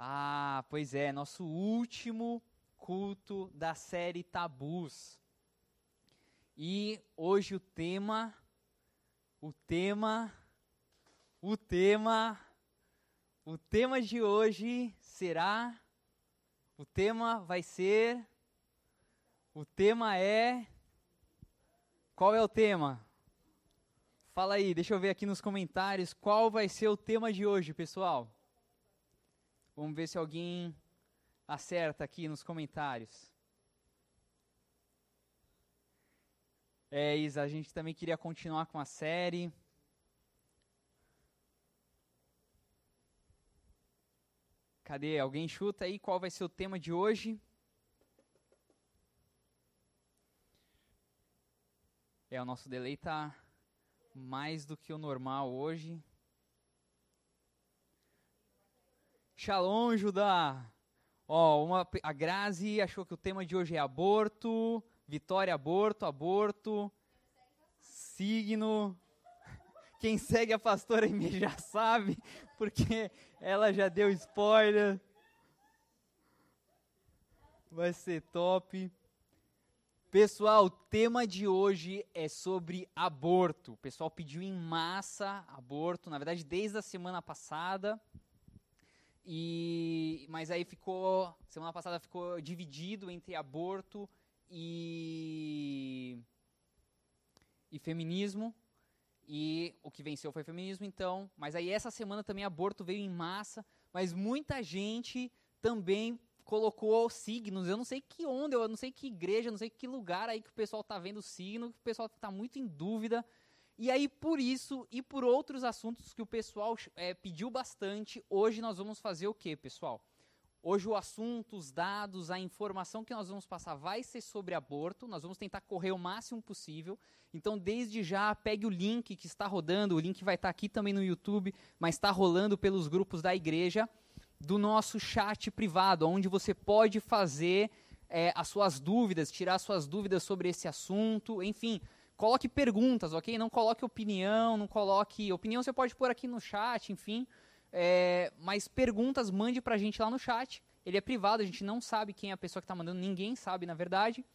Ah, pois é, nosso último culto da série Tabus. E hoje o tema, o tema, o tema, o tema de hoje será, o tema vai ser, o tema é, qual é o tema? Fala aí, deixa eu ver aqui nos comentários qual vai ser o tema de hoje, pessoal. Vamos ver se alguém acerta aqui nos comentários. É, Isa, a gente também queria continuar com a série. Cadê? Alguém chuta aí qual vai ser o tema de hoje? É, o nosso delay tá mais do que o normal hoje. Shalom, Judá. Ó, uma, a Grazi achou que o tema de hoje é aborto. Vitória, aborto, aborto. Signo. Quem segue a pastora Amy já sabe, porque ela já deu spoiler. Vai ser top. Pessoal, o tema de hoje é sobre aborto. O pessoal pediu em massa aborto, na verdade, desde a semana passada. E, mas aí ficou, semana passada ficou dividido entre aborto e, e feminismo. E o que venceu foi feminismo, então. Mas aí essa semana também aborto veio em massa. Mas muita gente também colocou signos. Eu não sei que onde, eu não sei que igreja, não sei que lugar aí que o pessoal está vendo signo, que o pessoal está muito em dúvida. E aí, por isso e por outros assuntos que o pessoal é, pediu bastante, hoje nós vamos fazer o que, pessoal? Hoje o assunto, os dados, a informação que nós vamos passar vai ser sobre aborto. Nós vamos tentar correr o máximo possível. Então, desde já, pegue o link que está rodando. O link vai estar aqui também no YouTube, mas está rolando pelos grupos da igreja, do nosso chat privado, onde você pode fazer é, as suas dúvidas, tirar suas dúvidas sobre esse assunto. Enfim, coloque perguntas, ok? Não coloque opinião, não coloque. Opinião você pode pôr aqui no chat, enfim. É, mas perguntas, mande pra gente lá no chat. Ele é privado, a gente não sabe quem é a pessoa que está mandando, ninguém sabe, na verdade.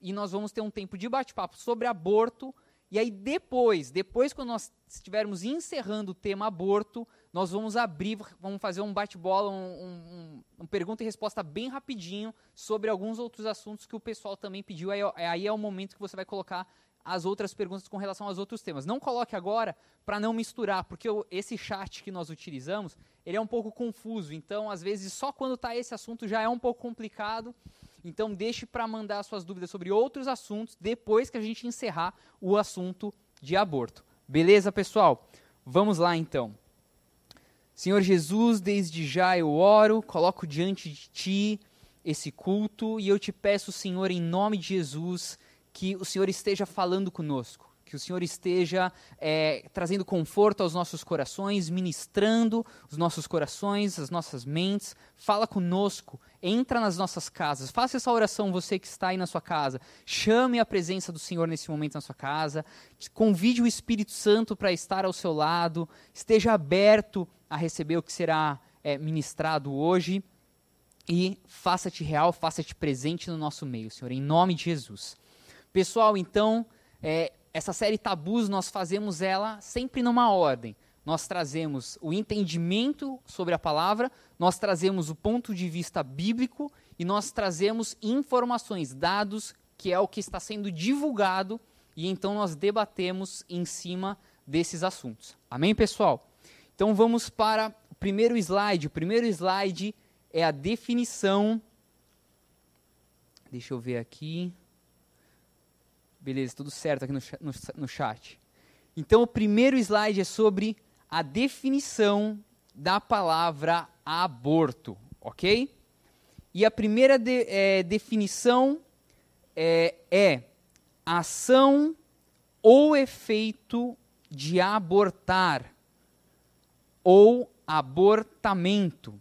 E nós vamos ter um tempo de bate-papo sobre aborto. E aí depois, depois quando nós estivermos encerrando o tema aborto, nós vamos abrir, vamos fazer um bate-bola, um, um, um, pergunta e resposta bem rapidinho sobre alguns outros assuntos que o pessoal também pediu. Aí, aí é o momento que você vai colocar as outras perguntas com relação aos outros temas. Não coloque agora para não misturar, porque o, esse chat que nós utilizamos, ele é um pouco confuso. Então, às vezes, só quando está esse assunto já é um pouco complicado. Então, deixe para mandar suas dúvidas sobre outros assuntos depois que a gente encerrar o assunto de aborto. Beleza, pessoal? Vamos lá, então. Senhor Jesus, desde já eu oro, coloco diante de Ti esse culto e eu te peço, Senhor, em nome de Jesus, que o Senhor esteja falando conosco, que o Senhor esteja é, trazendo conforto aos nossos corações, ministrando os nossos corações, as nossas mentes. Fala conosco, entra nas nossas casas, faça essa oração, você que está aí na sua casa. Chame a presença do Senhor nesse momento na sua casa, convide o Espírito Santo para estar ao seu lado, esteja aberto a receber o que será é, ministrado hoje. E faça-te real, faça-te presente no nosso meio, Senhor, em nome de Jesus. Pessoal, então, é, essa série Tabus, nós fazemos ela sempre numa ordem. Nós trazemos o entendimento sobre a palavra, nós trazemos o ponto de vista bíblico e nós trazemos informações, dados, que é o que está sendo divulgado, e então nós debatemos em cima desses assuntos. Amém, pessoal? Então vamos para o primeiro slide. O primeiro slide é a definição. Deixa eu ver aqui. Beleza, tudo certo aqui no, no, no chat. Então, o primeiro slide é sobre a definição da palavra aborto, ok? E a primeira de, é, definição é, é ação ou efeito de abortar ou abortamento.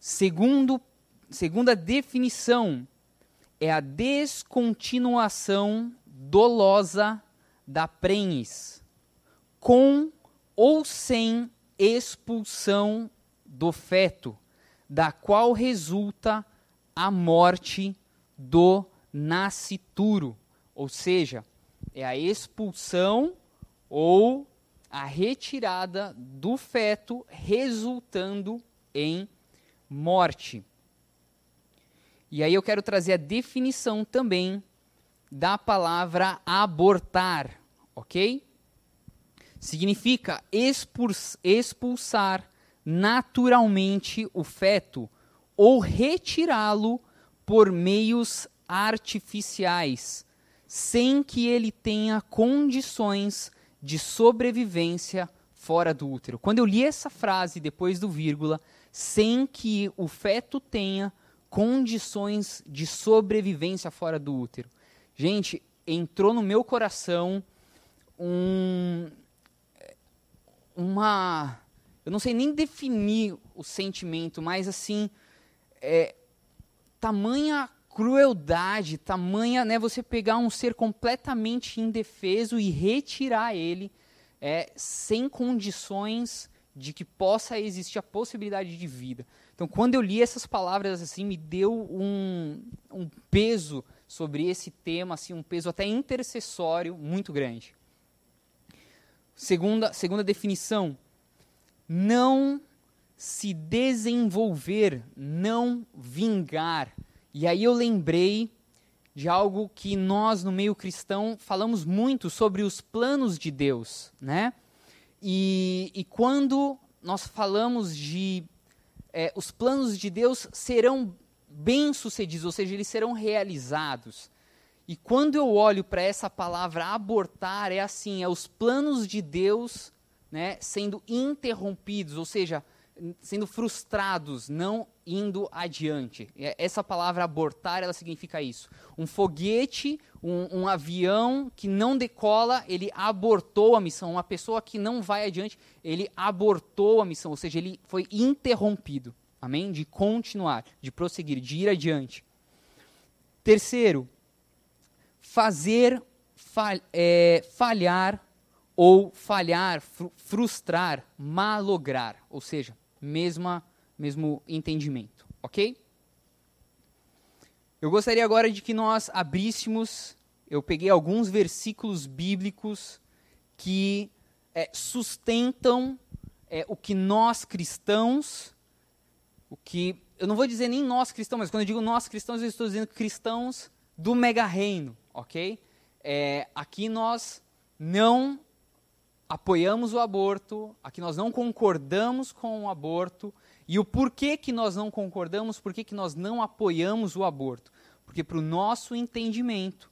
Segundo, segunda definição é a descontinuação dolosa da prenhes, com ou sem expulsão do feto, da qual resulta a morte do nascituro, ou seja, é a expulsão ou a retirada do feto resultando em morte. E aí eu quero trazer a definição também da palavra abortar, ok? Significa expulsar naturalmente o feto ou retirá-lo por meios artificiais, sem que ele tenha condições de sobrevivência fora do útero. Quando eu li essa frase depois do vírgula, sem que o feto tenha condições de sobrevivência fora do útero. Gente, entrou no meu coração um, uma. Eu não sei nem definir o sentimento, mas assim. É, tamanha crueldade, tamanha, né, você pegar um ser completamente indefeso e retirar ele é, sem condições de que possa existir a possibilidade de vida. Então, quando eu li essas palavras assim, me deu um, um peso sobre esse tema, assim, um peso até intercessório muito grande. Segunda, segunda definição, não se desenvolver, não vingar. E aí eu lembrei de algo que nós no meio cristão falamos muito sobre os planos de Deus, né? E, e quando nós falamos de é, os planos de Deus serão bem sucedidos, ou seja, eles serão realizados. E quando eu olho para essa palavra abortar, é assim, é os planos de Deus né, sendo interrompidos, ou seja, sendo frustrados, não indo adiante. Essa palavra abortar, ela significa isso. Um foguete, um, um, avião que não decola, ele abortou a missão. Uma pessoa que não vai adiante, ele abortou a missão, ou seja, ele foi interrompido. Amém? De continuar, de prosseguir, de ir adiante. Terceiro, fazer fal é, falhar ou falhar, fr frustrar, malograr, ou seja, mesma, mesmo entendimento, ok? Eu gostaria agora de que nós abríssemos, eu peguei alguns versículos bíblicos que é, sustentam é, o que nós cristãos, o que, eu não vou dizer nem nós cristãos, mas quando eu digo nós cristãos, eu estou dizendo cristãos do mega reino, ok? É, aqui nós não apoiamos o aborto, aqui nós não concordamos com o aborto. E o porquê que nós não concordamos, porquê que nós não apoiamos o aborto? Porque para o nosso entendimento,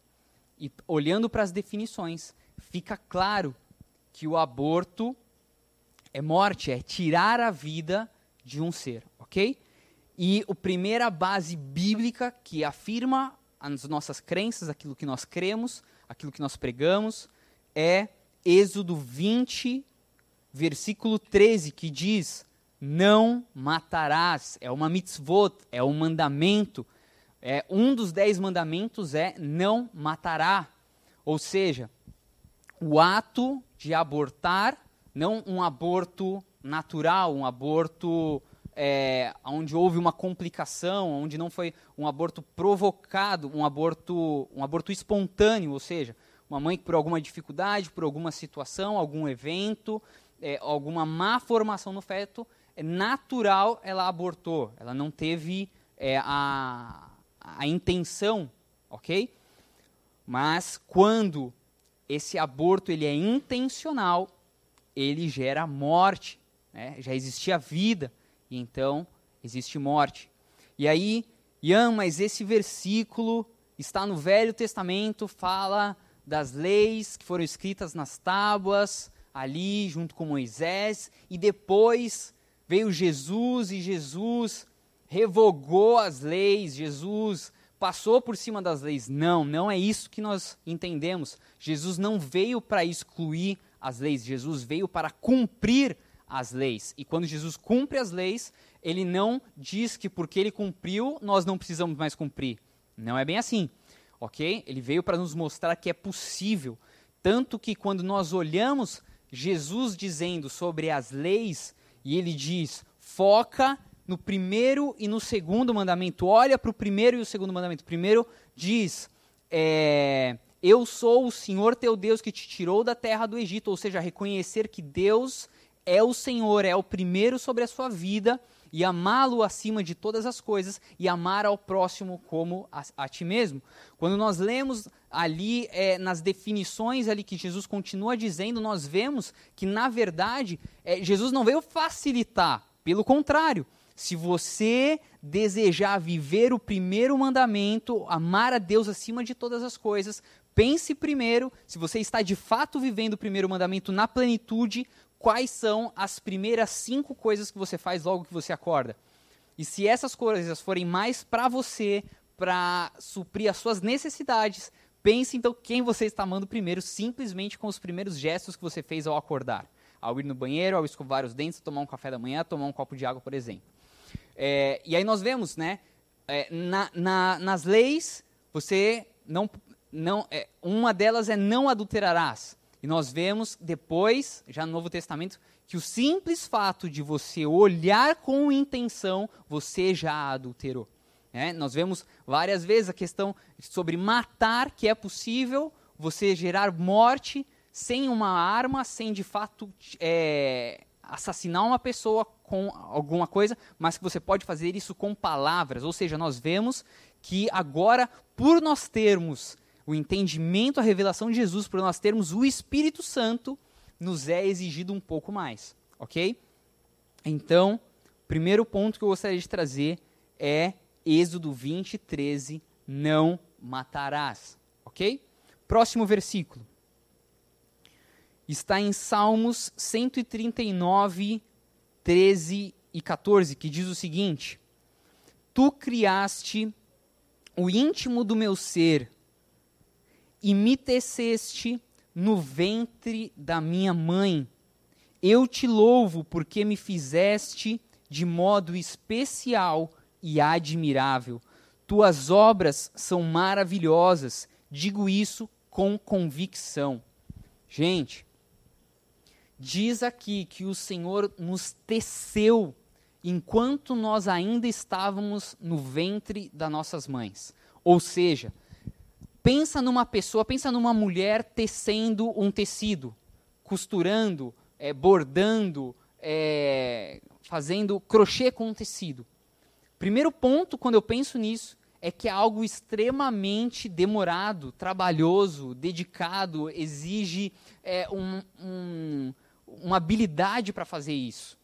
e olhando para as definições, fica claro que o aborto é morte, é tirar a vida de um ser, ok? E a primeira base bíblica que afirma as nossas crenças, aquilo que nós cremos, aquilo que nós pregamos, é Êxodo 20, versículo 13, que diz: Não matarás. É uma mitzvot, é um mandamento. É, um dos dez mandamentos é não matará. Ou seja, o ato de abortar, não um aborto natural, um aborto é, onde houve uma complicação, onde não foi um aborto provocado, um aborto, um aborto espontâneo, ou seja, uma mãe que por alguma dificuldade, por alguma situação, algum evento, é, alguma má formação no feto, é natural ela abortou. Ela não teve é, a, a intenção, ok? Mas quando esse aborto ele é intencional, ele gera morte. Né? Já existia vida, e então existe morte. E aí, Ian, mas esse versículo está no Velho Testamento, fala das leis que foram escritas nas tábuas, ali junto com Moisés, e depois veio Jesus e Jesus revogou as leis, Jesus passou por cima das leis. Não, não é isso que nós entendemos. Jesus não veio para excluir as leis, Jesus veio para cumprir as leis. E quando Jesus cumpre as leis, ele não diz que porque ele cumpriu, nós não precisamos mais cumprir. Não é bem assim ok? Ele veio para nos mostrar que é possível. Tanto que quando nós olhamos Jesus dizendo sobre as leis, e ele diz: foca no primeiro e no segundo mandamento. Olha para o primeiro e o segundo mandamento. Primeiro diz: é, Eu sou o Senhor teu Deus que te tirou da terra do Egito. Ou seja, reconhecer que Deus é o Senhor, é o primeiro sobre a sua vida e amá-lo acima de todas as coisas e amar ao próximo como a, a ti mesmo. Quando nós lemos ali é, nas definições ali que Jesus continua dizendo, nós vemos que na verdade é, Jesus não veio facilitar, pelo contrário, se você desejar viver o primeiro mandamento, amar a Deus acima de todas as coisas, pense primeiro se você está de fato vivendo o primeiro mandamento na plenitude, quais são as primeiras cinco coisas que você faz logo que você acorda. E se essas coisas forem mais para você, para suprir as suas necessidades, pense então quem você está amando primeiro, simplesmente com os primeiros gestos que você fez ao acordar. Ao ir no banheiro, ao escovar os dentes, tomar um café da manhã, tomar um copo de água, por exemplo. É, e aí nós vemos, né, é, na, na, nas leis, você não, não, é, uma delas é não adulterarás. E nós vemos depois, já no Novo Testamento, que o simples fato de você olhar com intenção, você já adulterou. É, nós vemos várias vezes a questão sobre matar, que é possível você gerar morte sem uma arma, sem de fato é, assassinar uma pessoa com alguma coisa, mas que você pode fazer isso com palavras. Ou seja, nós vemos que agora, por nós termos o entendimento, a revelação de Jesus, por nós termos o Espírito Santo, nos é exigido um pouco mais, ok? Então, primeiro ponto que eu gostaria de trazer é Êxodo 20, 13, não matarás, ok? Próximo versículo. Está em Salmos 139, 13 e 14, que diz o seguinte: Tu criaste o íntimo do meu ser, e me teceste no ventre da minha mãe. Eu te louvo porque me fizeste de modo especial e admirável. Tuas obras são maravilhosas, digo isso com convicção. Gente, diz aqui que o Senhor nos teceu enquanto nós ainda estávamos no ventre das nossas mães. Ou seja, Pensa numa pessoa, pensa numa mulher tecendo um tecido, costurando, é, bordando, é, fazendo crochê com um tecido. Primeiro ponto, quando eu penso nisso, é que é algo extremamente demorado, trabalhoso, dedicado, exige é, um, um, uma habilidade para fazer isso.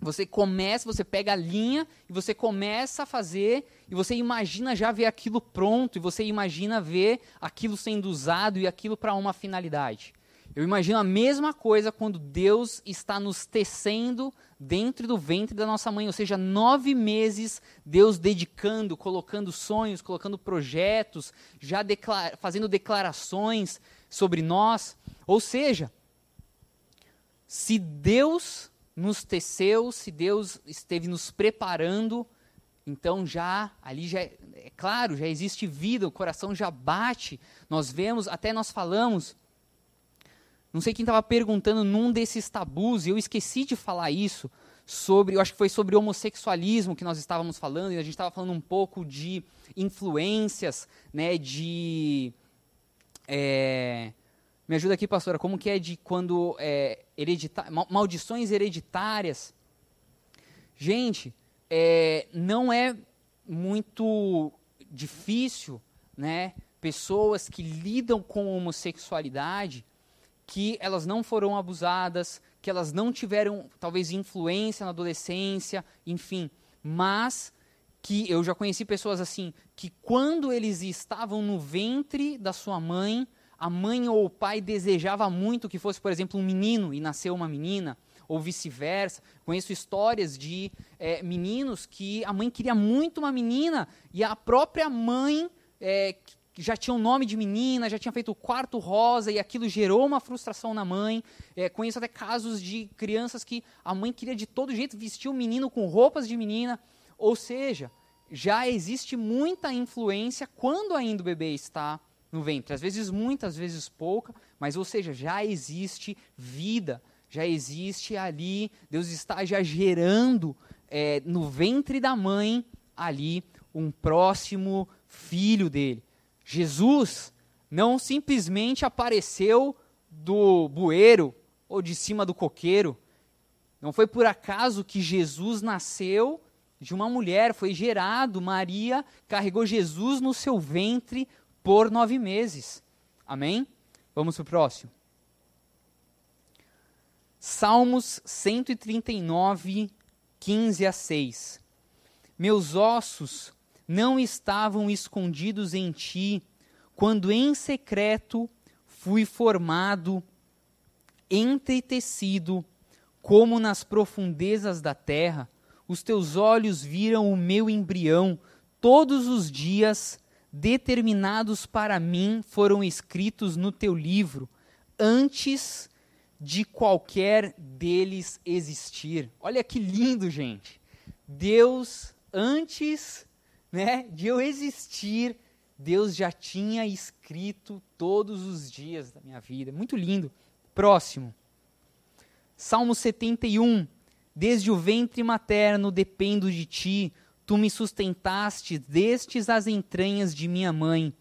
Você começa, você pega a linha e você começa a fazer e você imagina já ver aquilo pronto e você imagina ver aquilo sendo usado e aquilo para uma finalidade. Eu imagino a mesma coisa quando Deus está nos tecendo dentro do ventre da nossa mãe, ou seja, nove meses Deus dedicando, colocando sonhos, colocando projetos, já declara fazendo declarações sobre nós. Ou seja, se Deus nos teceu, se Deus esteve nos preparando, então já ali já é, é claro, já existe vida, o coração já bate. Nós vemos, até nós falamos. Não sei quem estava perguntando num desses tabus, e eu esqueci de falar isso sobre, eu acho que foi sobre homossexualismo que nós estávamos falando, e a gente estava falando um pouco de influências, né, de é, me ajuda aqui, pastora, como que é de quando é, heredita maldições hereditárias? Gente, é, não é muito difícil, né? Pessoas que lidam com homossexualidade, que elas não foram abusadas, que elas não tiveram talvez influência na adolescência, enfim, mas que eu já conheci pessoas assim, que quando eles estavam no ventre da sua mãe, a mãe ou o pai desejava muito que fosse, por exemplo, um menino e nasceu uma menina, ou vice-versa. Conheço histórias de é, meninos que a mãe queria muito uma menina e a própria mãe é, já tinha o um nome de menina, já tinha feito o quarto rosa e aquilo gerou uma frustração na mãe. É, conheço até casos de crianças que a mãe queria de todo jeito vestir o menino com roupas de menina. Ou seja, já existe muita influência quando ainda o bebê está no ventre. Às vezes muita, às vezes pouca, mas ou seja, já existe vida, já existe ali, Deus está já gerando é, no ventre da mãe ali um próximo filho dele. Jesus não simplesmente apareceu do bueiro ou de cima do coqueiro. Não foi por acaso que Jesus nasceu de uma mulher, foi gerado. Maria carregou Jesus no seu ventre por nove meses. Amém? Vamos para o próximo. Salmos 139, 15 a 6. Meus ossos não estavam escondidos em ti, quando em secreto fui formado, entretecido, como nas profundezas da terra. Os teus olhos viram o meu embrião, todos os dias determinados para mim foram escritos no teu livro, antes de qualquer deles existir. Olha que lindo, gente. Deus, antes né, de eu existir, Deus já tinha escrito todos os dias da minha vida. Muito lindo. Próximo. Salmo 71. Desde o ventre materno dependo de ti, tu me sustentaste destes as entranhas de minha mãe.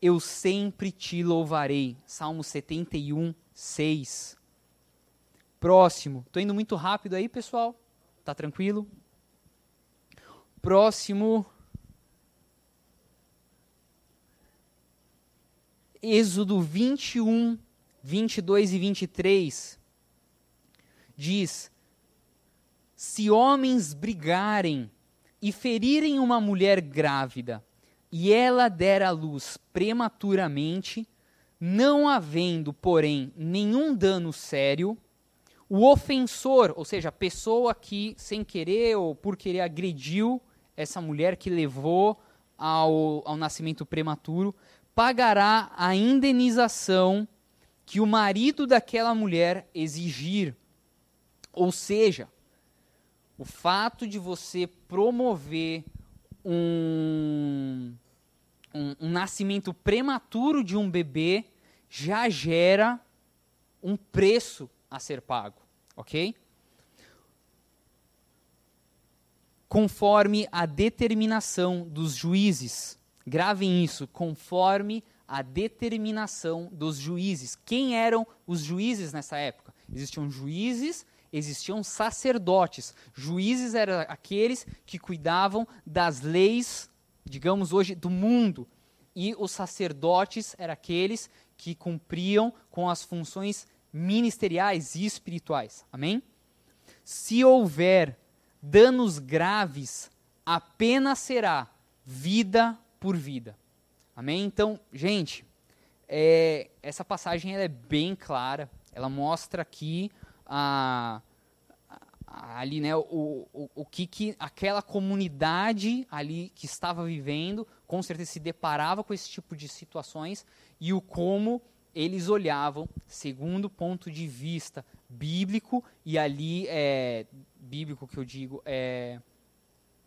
Eu sempre te louvarei. Salmo 71, 6. Próximo. Estou indo muito rápido aí, pessoal? Tá tranquilo? Próximo. Êxodo 21, 22 e 23 diz: Se homens brigarem e ferirem uma mulher grávida, e ela der à luz prematuramente, não havendo, porém, nenhum dano sério, o ofensor, ou seja, a pessoa que, sem querer ou por querer, agrediu essa mulher que levou ao, ao nascimento prematuro, pagará a indenização que o marido daquela mulher exigir. Ou seja, o fato de você promover um, um, um, nascimento prematuro de um bebê já gera um preço a ser pago ok? Conforme a determinação dos juízes. Gravem isso, conforme a determinação dos juízes. Quem eram os juízes nessa época? Existiam juízes, existiam sacerdotes. Juízes eram aqueles que cuidavam das leis, digamos hoje, do mundo. E os sacerdotes eram aqueles que cumpriam com as funções ministeriais e espirituais. Amém? Se houver danos graves, a pena será vida por vida. Amém? Então, gente, é, essa passagem é bem clara. Ela mostra aqui a, a, ali, né, o, o, o que, que aquela comunidade ali que estava vivendo, com certeza se deparava com esse tipo de situações e o como eles olhavam segundo o ponto de vista bíblico, e ali é bíblico que eu digo é,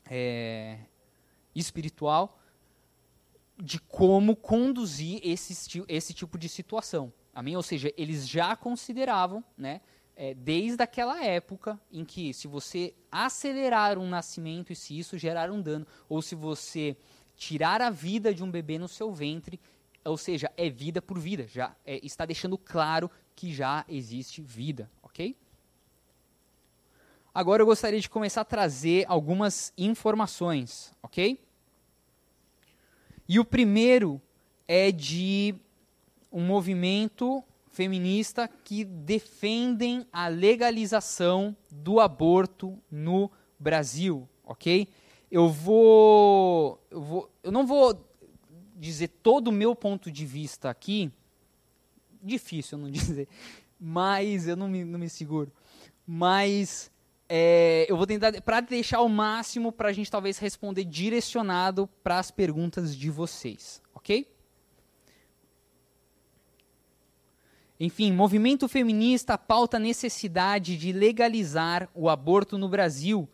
é espiritual, de como conduzir esse, esse tipo de situação. Amém? Ou seja, eles já consideravam, né, é, desde aquela época em que se você acelerar um nascimento e se isso gerar um dano, ou se você tirar a vida de um bebê no seu ventre, ou seja, é vida por vida, já é, está deixando claro que já existe vida, ok? Agora eu gostaria de começar a trazer algumas informações, ok? E o primeiro é de um movimento feminista que defendem a legalização do aborto no Brasil, ok? Eu vou, eu vou, eu não vou dizer todo o meu ponto de vista aqui, difícil não dizer, mas eu não me, não me seguro. Mas é, eu vou tentar, para deixar o máximo para a gente talvez responder direcionado para as perguntas de vocês, ok? Enfim, movimento feminista pauta a necessidade de legalizar o aborto no Brasil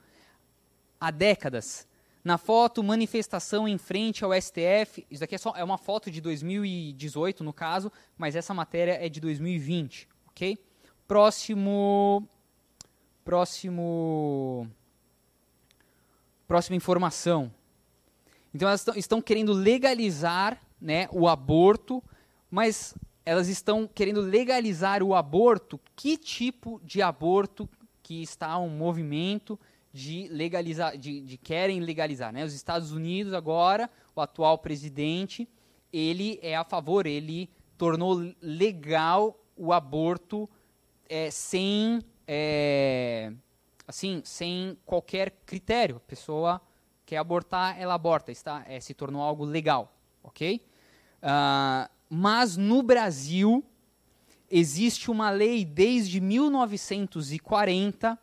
há décadas. Na foto, manifestação em frente ao STF. Isso aqui é, só, é uma foto de 2018, no caso, mas essa matéria é de 2020, ok? Próximo. Próximo. Próxima informação. Então elas estão querendo legalizar né, o aborto, mas elas estão querendo legalizar o aborto. Que tipo de aborto que está um movimento de legalizar, de, de querem legalizar, né? Os Estados Unidos agora, o atual presidente, ele é a favor, ele tornou legal o aborto é, sem, é, assim, sem qualquer critério. A pessoa quer abortar, ela aborta, está, é, se tornou algo legal, ok? Uh, mas no Brasil existe uma lei desde 1940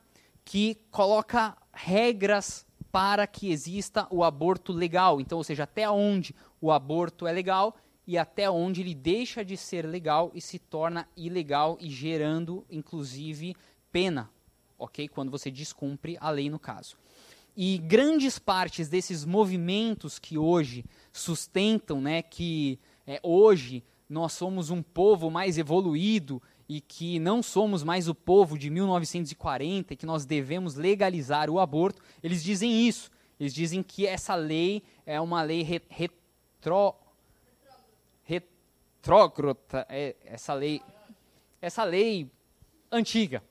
que coloca regras para que exista o aborto legal. Então, ou seja, até onde o aborto é legal e até onde ele deixa de ser legal e se torna ilegal e gerando, inclusive, pena, ok? Quando você descumpre a lei no caso. E grandes partes desses movimentos que hoje sustentam, né, que é, hoje nós somos um povo mais evoluído e que não somos mais o povo de 1940 e que nós devemos legalizar o aborto, eles dizem isso. Eles dizem que essa lei é uma lei re, retro, retrógrada, é, essa lei, essa lei antiga.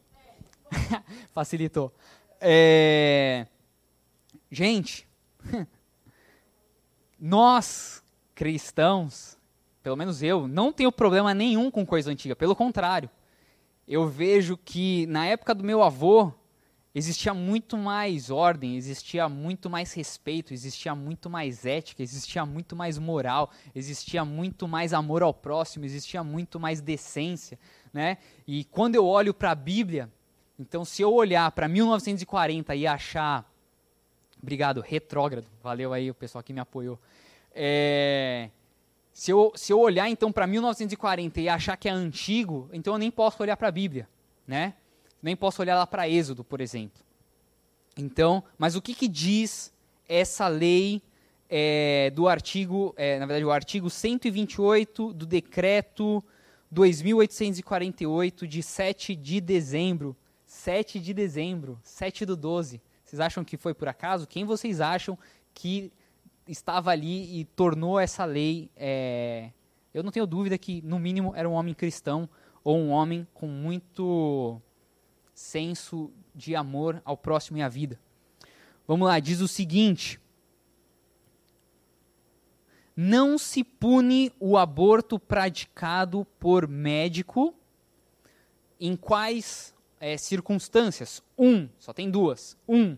Facilitou. É, Gente, nós cristãos, pelo menos eu, não tenho problema nenhum com coisa antiga. Pelo contrário, eu vejo que na época do meu avô existia muito mais ordem, existia muito mais respeito, existia muito mais ética, existia muito mais moral, existia muito mais amor ao próximo, existia muito mais decência, né? E quando eu olho para a Bíblia, então se eu olhar para 1940 e achar Obrigado, retrógrado. Valeu aí o pessoal que me apoiou. É, se, eu, se eu olhar então para 1940 e achar que é antigo, então eu nem posso olhar para a Bíblia, né? Nem posso olhar lá para Êxodo, por exemplo. Então, mas o que, que diz essa lei é, do artigo, é, na verdade, o artigo 128 do decreto 2848 de 7 de dezembro, 7 de dezembro, 7 do 12, vocês acham que foi por acaso? Quem vocês acham que estava ali e tornou essa lei? É... Eu não tenho dúvida que, no mínimo, era um homem cristão ou um homem com muito senso de amor ao próximo e à vida. Vamos lá, diz o seguinte: Não se pune o aborto praticado por médico em quais é, circunstâncias? Um, só tem duas. Um,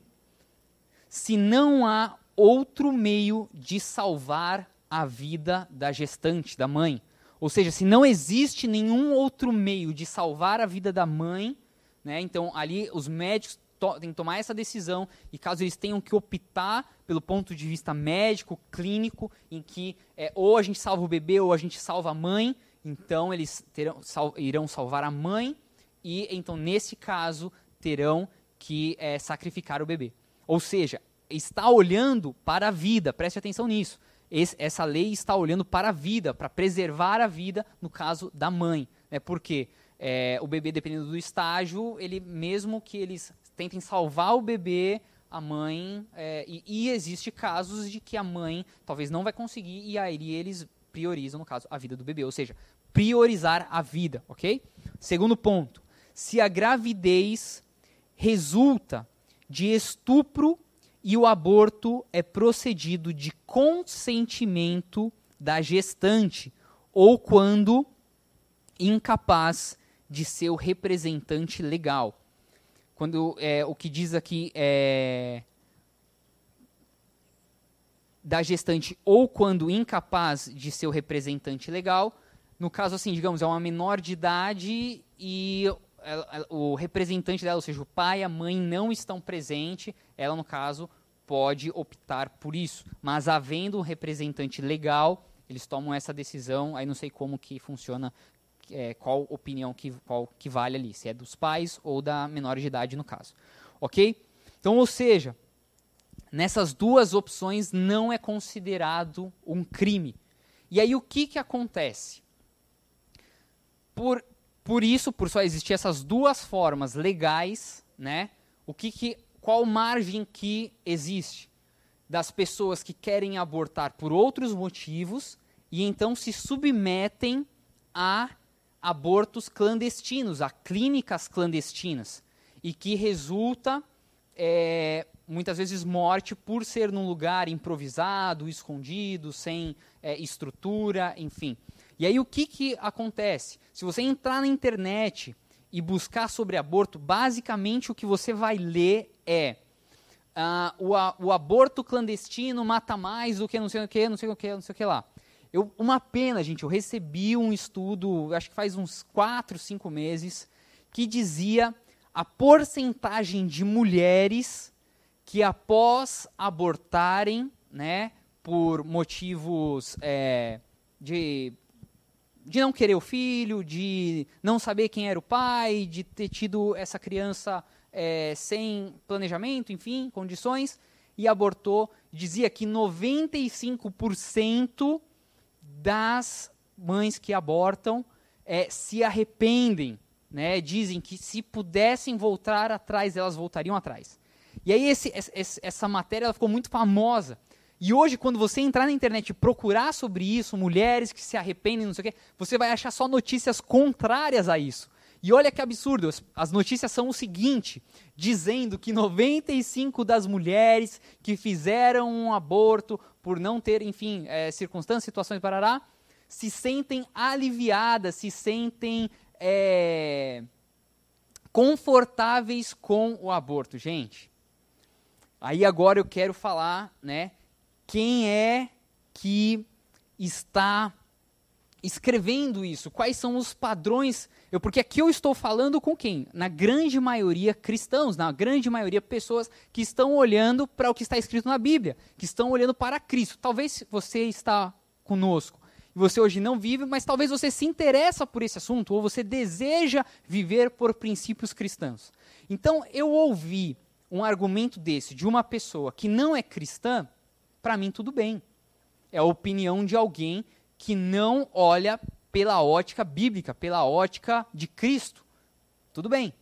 se não há outro meio de salvar a vida da gestante, da mãe. Ou seja, se não existe nenhum outro meio de salvar a vida da mãe, né, então ali os médicos to têm que tomar essa decisão e caso eles tenham que optar pelo ponto de vista médico, clínico, em que é, ou a gente salva o bebê ou a gente salva a mãe, então eles terão, sal irão salvar a mãe e então nesse caso terão que é, sacrificar o bebê. Ou seja, está olhando para a vida, preste atenção nisso. Esse, essa lei está olhando para a vida, para preservar a vida, no caso da mãe. Né? Porque é, o bebê, dependendo do estágio, ele mesmo que eles tentem salvar o bebê, a mãe. É, e, e existe casos de que a mãe talvez não vai conseguir, e aí eles priorizam, no caso, a vida do bebê. Ou seja, priorizar a vida, ok? Segundo ponto, se a gravidez resulta de estupro e o aborto é procedido de consentimento da gestante ou quando incapaz de seu representante legal. Quando é, o que diz aqui é da gestante ou quando incapaz de seu representante legal, no caso assim, digamos, é uma menor de idade e ela, o representante dela, ou seja, o pai e a mãe não estão presentes, ela, no caso, pode optar por isso. Mas havendo um representante legal, eles tomam essa decisão, aí não sei como que funciona, é, qual opinião que, qual que vale ali, se é dos pais ou da menor de idade, no caso. Ok? Então, ou seja, nessas duas opções não é considerado um crime. E aí o que, que acontece? Por por isso, por só existir essas duas formas legais, né? O que, que qual margem que existe das pessoas que querem abortar por outros motivos e então se submetem a abortos clandestinos, a clínicas clandestinas, e que resulta é, muitas vezes morte por ser num lugar improvisado, escondido, sem é, estrutura, enfim. E aí o que, que acontece? Se você entrar na internet e buscar sobre aborto, basicamente o que você vai ler é uh, o, a, o, aborto clandestino mata mais do que não sei o que, não sei o que, não sei o que lá. Eu, uma pena, gente, eu recebi um estudo, acho que faz uns 4, 5 meses, que dizia a porcentagem de mulheres que após abortarem, né, por motivos é, de, de não querer o filho, de não saber quem era o pai, de ter tido essa criança é, sem planejamento, enfim, condições, e abortou, dizia que 95% das mães que abortam é, se arrependem, né? Dizem que se pudessem voltar atrás, elas voltariam atrás. E aí esse, essa matéria ficou muito famosa. E hoje, quando você entrar na internet e procurar sobre isso, mulheres que se arrependem, não sei o quê, você vai achar só notícias contrárias a isso. E olha que absurdo, as notícias são o seguinte, dizendo que 95 das mulheres que fizeram um aborto por não ter, enfim, é, circunstâncias, situações, parará, se sentem aliviadas, se sentem é, confortáveis com o aborto. Gente, aí agora eu quero falar, né, quem é que está escrevendo isso? Quais são os padrões? Eu, porque aqui eu estou falando com quem? Na grande maioria cristãos, na grande maioria pessoas que estão olhando para o que está escrito na Bíblia, que estão olhando para Cristo. Talvez você está conosco e você hoje não vive, mas talvez você se interessa por esse assunto ou você deseja viver por princípios cristãos. Então, eu ouvi um argumento desse de uma pessoa que não é cristã, para mim tudo bem. É a opinião de alguém que não olha pela ótica bíblica, pela ótica de Cristo. Tudo bem.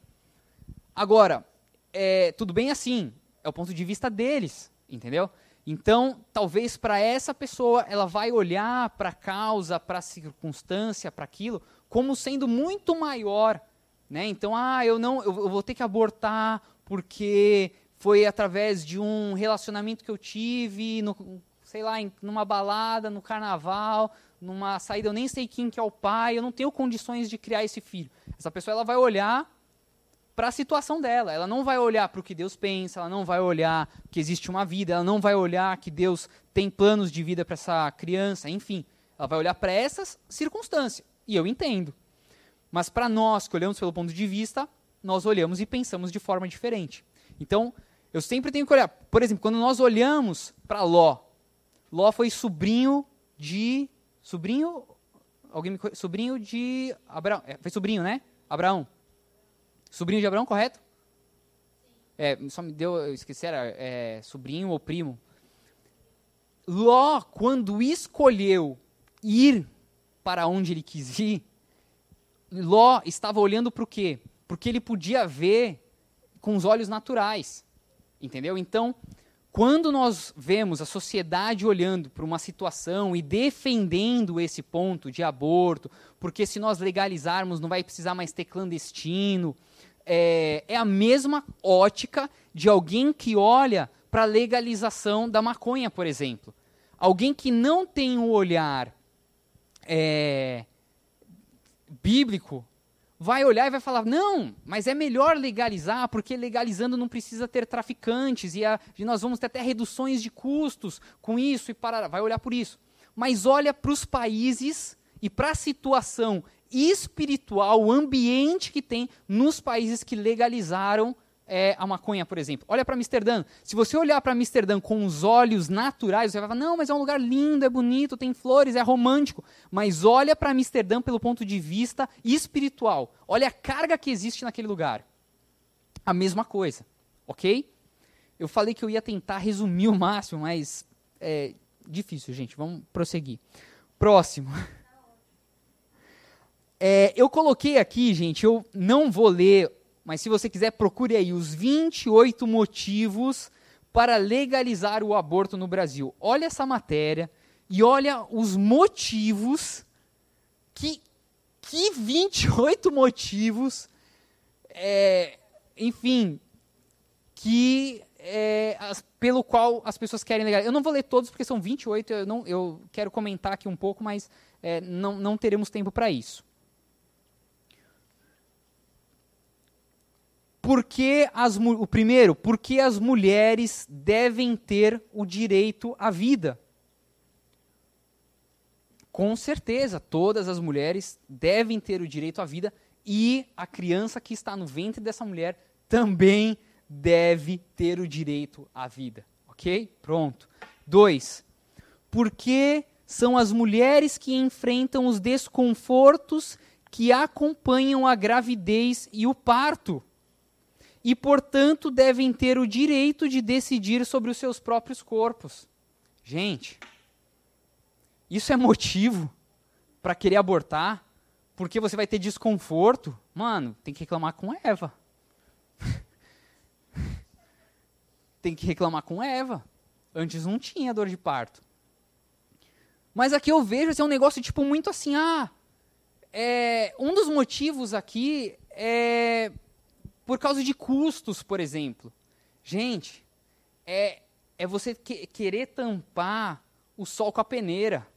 Agora, é, tudo bem assim, é o ponto de vista deles, entendeu? Então, talvez para essa pessoa, ela vai olhar para a causa, para a circunstância, para aquilo, como sendo muito maior. Né? Então, ah, eu não, eu, eu vou ter que abortar porque foi através de um relacionamento que eu tive no, sei lá, em, numa balada, no carnaval, numa saída, eu nem sei quem que é o pai, eu não tenho condições de criar esse filho. Essa pessoa ela vai olhar para a situação dela, ela não vai olhar para o que Deus pensa, ela não vai olhar que existe uma vida, ela não vai olhar que Deus tem planos de vida para essa criança, enfim, ela vai olhar para essas circunstâncias. E eu entendo. Mas para nós que olhamos pelo ponto de vista, nós olhamos e pensamos de forma diferente. Então, eu sempre tenho que olhar. Por exemplo, quando nós olhamos para Ló, Ló foi sobrinho de. Sobrinho. Alguém me, Sobrinho de Abraão. É, foi sobrinho, né? Abraão. Sobrinho de Abraão, correto? É, só me deu. Eu esqueci, era é, sobrinho ou primo. Ló, quando escolheu ir para onde ele quis ir, Ló estava olhando para o quê? Porque ele podia ver com os olhos naturais. Entendeu? Então, quando nós vemos a sociedade olhando para uma situação e defendendo esse ponto de aborto, porque se nós legalizarmos não vai precisar mais ter clandestino, é, é a mesma ótica de alguém que olha para a legalização da maconha, por exemplo. Alguém que não tem o um olhar é, bíblico vai olhar e vai falar: não, mas é melhor legalizar, porque legalizando não precisa ter traficantes e, a, e nós vamos ter até reduções de custos com isso e. Vai olhar por isso. Mas olha para os países e para a situação espiritual, o ambiente que tem nos países que legalizaram é, a maconha, por exemplo. Olha para Amsterdã. Se você olhar para Amsterdã com os olhos naturais, você vai falar: não, mas é um lugar lindo, é bonito, tem flores, é romântico. Mas olha para Amsterdã pelo ponto de vista espiritual. Olha a carga que existe naquele lugar. A mesma coisa, ok? Eu falei que eu ia tentar resumir o máximo, mas é difícil, gente. Vamos prosseguir. Próximo. É, eu coloquei aqui, gente, eu não vou ler, mas se você quiser, procure aí os 28 motivos para legalizar o aborto no Brasil. Olha essa matéria e olha os motivos que que 28 motivos é, enfim que é, as, pelo qual as pessoas querem legalizar. Eu não vou ler todos porque são 28, eu não eu quero comentar aqui um pouco, mas é, não, não teremos tempo para isso. Porque as, o primeiro, porque as mulheres devem ter o direito à vida. Com certeza, todas as mulheres devem ter o direito à vida e a criança que está no ventre dessa mulher também deve ter o direito à vida. Ok? Pronto. Dois, porque são as mulheres que enfrentam os desconfortos que acompanham a gravidez e o parto e, portanto, devem ter o direito de decidir sobre os seus próprios corpos. Gente, isso é motivo para querer abortar? Porque você vai ter desconforto? Mano, tem que reclamar com Eva. tem que reclamar com Eva. Antes não tinha dor de parto. Mas aqui eu vejo assim, é um negócio tipo muito assim, ah, é, um dos motivos aqui é por causa de custos, por exemplo. Gente, é, é você que, querer tampar o sol com a peneira.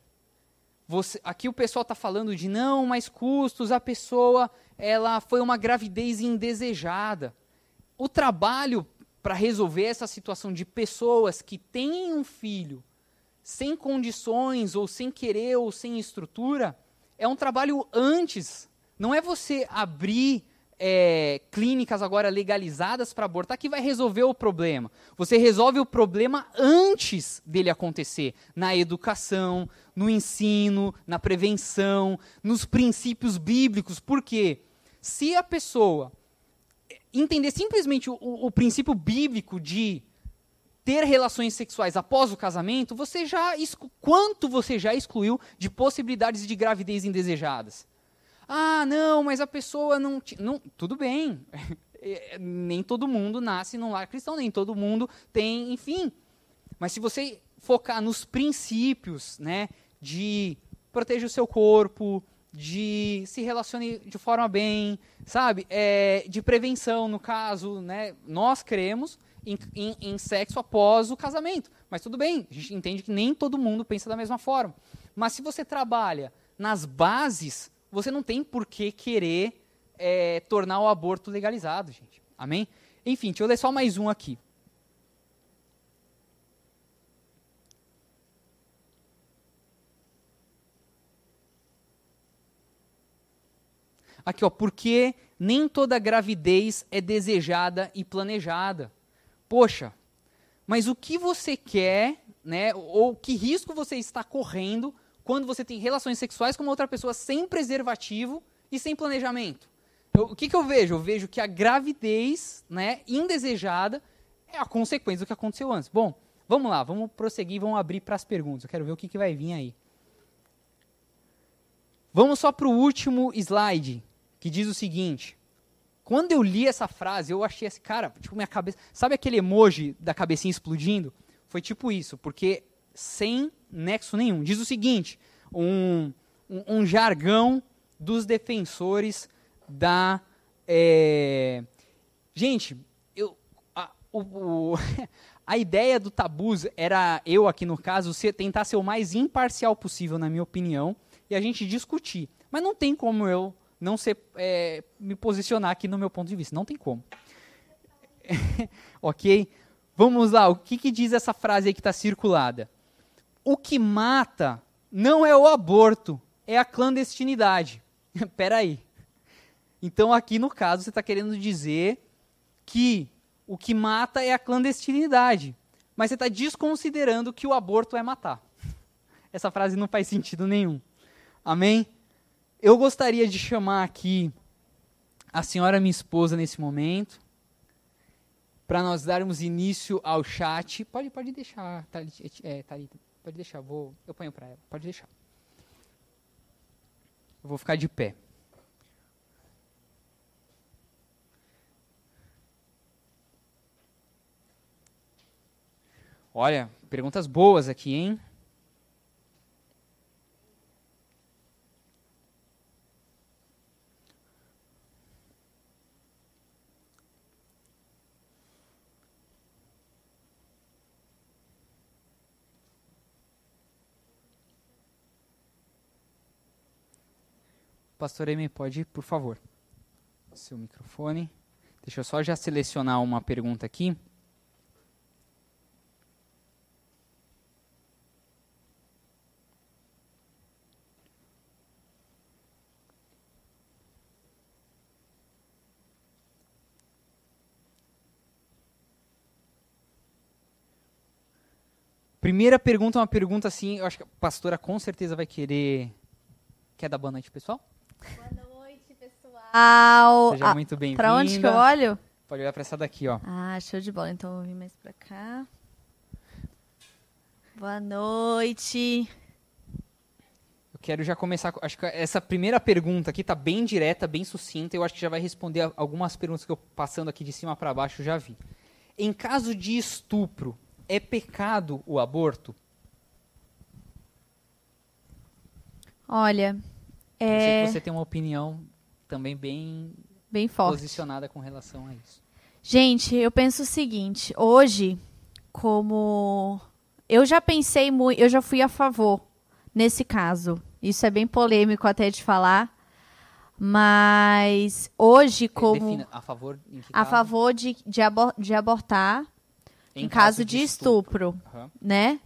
Você, aqui o pessoal está falando de não, mas custos, a pessoa ela foi uma gravidez indesejada. O trabalho para resolver essa situação de pessoas que têm um filho sem condições, ou sem querer, ou sem estrutura, é um trabalho antes. Não é você abrir é, clínicas agora legalizadas para abortar que vai resolver o problema. Você resolve o problema antes dele acontecer, na educação, no ensino, na prevenção, nos princípios bíblicos. Por quê? Se a pessoa entender simplesmente o, o princípio bíblico de ter relações sexuais após o casamento, você já quanto você já excluiu de possibilidades de gravidez indesejadas? Ah, não, mas a pessoa não. não tudo bem. É, nem todo mundo nasce num lar cristão, nem todo mundo tem, enfim. Mas se você focar nos princípios, né, de proteger o seu corpo, de se relacione de forma bem, sabe, é, de prevenção no caso, né, nós cremos em, em, em sexo após o casamento. Mas tudo bem, a gente entende que nem todo mundo pensa da mesma forma. Mas se você trabalha nas bases você não tem por que querer é, tornar o aborto legalizado, gente. Amém? Enfim, deixa eu ler só mais um aqui. Aqui, ó, porque nem toda gravidez é desejada e planejada. Poxa, mas o que você quer, né, ou que risco você está correndo quando você tem relações sexuais com uma outra pessoa sem preservativo e sem planejamento. Eu, o que, que eu vejo? Eu vejo que a gravidez né, indesejada é a consequência do que aconteceu antes. Bom, vamos lá, vamos prosseguir, vamos abrir para as perguntas. Eu quero ver o que, que vai vir aí. Vamos só para o último slide, que diz o seguinte. Quando eu li essa frase, eu achei assim, cara, tipo, minha cabeça. Sabe aquele emoji da cabecinha explodindo? Foi tipo isso, porque sem nexo nenhum. Diz o seguinte: um, um, um jargão dos defensores da. É... Gente, eu, a, o, o a ideia do tabus era, eu aqui no caso, ser, tentar ser o mais imparcial possível, na minha opinião, e a gente discutir. Mas não tem como eu não ser, é, me posicionar aqui no meu ponto de vista. Não tem como. ok? Vamos lá, o que, que diz essa frase aí que está circulada? O que mata não é o aborto, é a clandestinidade. Peraí. Então, aqui no caso, você está querendo dizer que o que mata é a clandestinidade. Mas você está desconsiderando que o aborto é matar. Essa frase não faz sentido nenhum. Amém? Eu gostaria de chamar aqui a senhora minha esposa nesse momento, para nós darmos início ao chat. Pode, pode deixar, Thalita. É. Pode deixar, eu vou, eu ponho para ela. Pode deixar. Eu vou ficar de pé. Olha, perguntas boas aqui, hein? Pastor Amy, pode, por favor, seu microfone. Deixa eu só já selecionar uma pergunta aqui. Primeira pergunta é uma pergunta assim, eu acho que a pastora com certeza vai querer. Quer dar boa noite, pessoal? Boa noite, pessoal. Seja muito bem-vinda. Pra onde que eu olho? Pode olhar pra essa daqui, ó. Ah, show de bola. Então eu vou vir mais pra cá. Boa noite. Eu quero já começar. com- Acho que essa primeira pergunta aqui tá bem direta, bem sucinta. Eu acho que já vai responder algumas perguntas que eu passando aqui de cima para baixo já vi. Em caso de estupro, é pecado o aborto? Olha, Eu sei é que você tem uma opinião também bem bem forte. posicionada com relação a isso. Gente, eu penso o seguinte, hoje, como eu já pensei muito, eu já fui a favor nesse caso. Isso é bem polêmico até de falar, mas hoje como Defina, a favor em a caso? favor de, de, abor- de abortar em, caso, de estupro, Aham. né?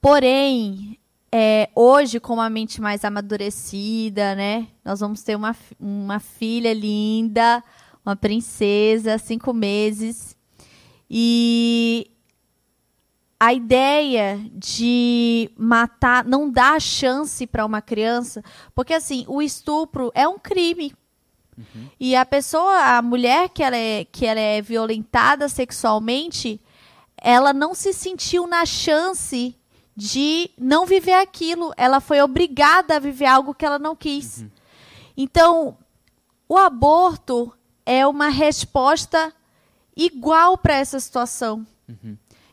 Porém, é, hoje, com uma mente mais amadurecida, né? Nós vamos ter uma, uma filha linda, uma princesa, cinco meses. E a ideia de matar, não dar chance para uma criança, porque assim, o estupro é um crime. E a pessoa, a mulher que ela, é, que ela é violentada sexualmente, ela não se sentiu na chance de não viver aquilo. Ela foi obrigada a viver algo que ela não quis. Então, o aborto é uma resposta igual para essa situação.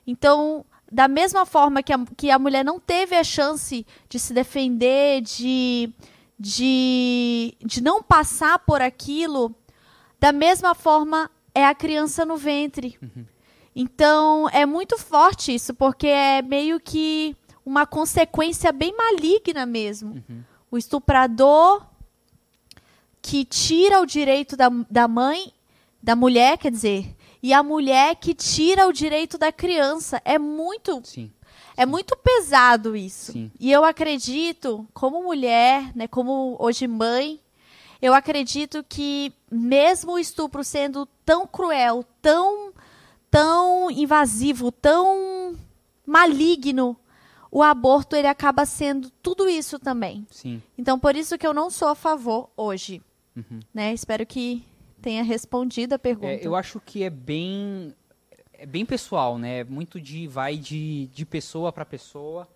Então, da mesma forma que a, que a mulher não teve a chance de se defender, de, de, de não passar por aquilo, da mesma forma é a criança no ventre. Então, é muito forte isso, porque é meio que uma consequência bem maligna mesmo. O estuprador que tira o direito da, da mãe, da mulher, quer dizer, e a mulher que tira o direito da criança. É muito Sim. é muito pesado isso. Sim. E eu acredito, como mulher, né, como hoje mãe, eu acredito que mesmo o estupro sendo tão cruel, tão tão invasivo, tão maligno, o aborto ele acaba sendo tudo isso também. Sim. Então por isso que eu não sou a favor hoje, Uhum. né? Espero que tenha respondido a pergunta. É, eu acho que é bem é bem pessoal, né? Muito de vai de, de pessoa para pessoa.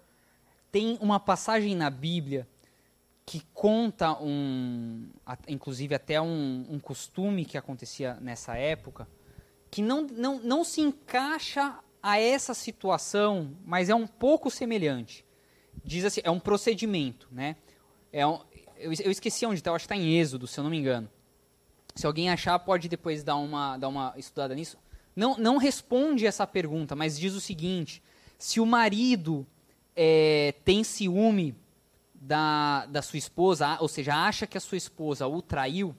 Tem uma passagem na Bíblia que conta um, a- inclusive até um, um costume que acontecia nessa época, que não, não, não se encaixa a essa situação, mas é um pouco semelhante. Diz assim, é um procedimento, né? É um, eu, eu esqueci onde está, acho que está em Êxodo, se eu não me engano. Se alguém achar, pode depois dar uma, dar uma estudada nisso. Não, não responde essa pergunta, mas diz o seguinte: se o marido é, tem ciúme da, da sua esposa, ou seja, acha que a sua esposa o traiu,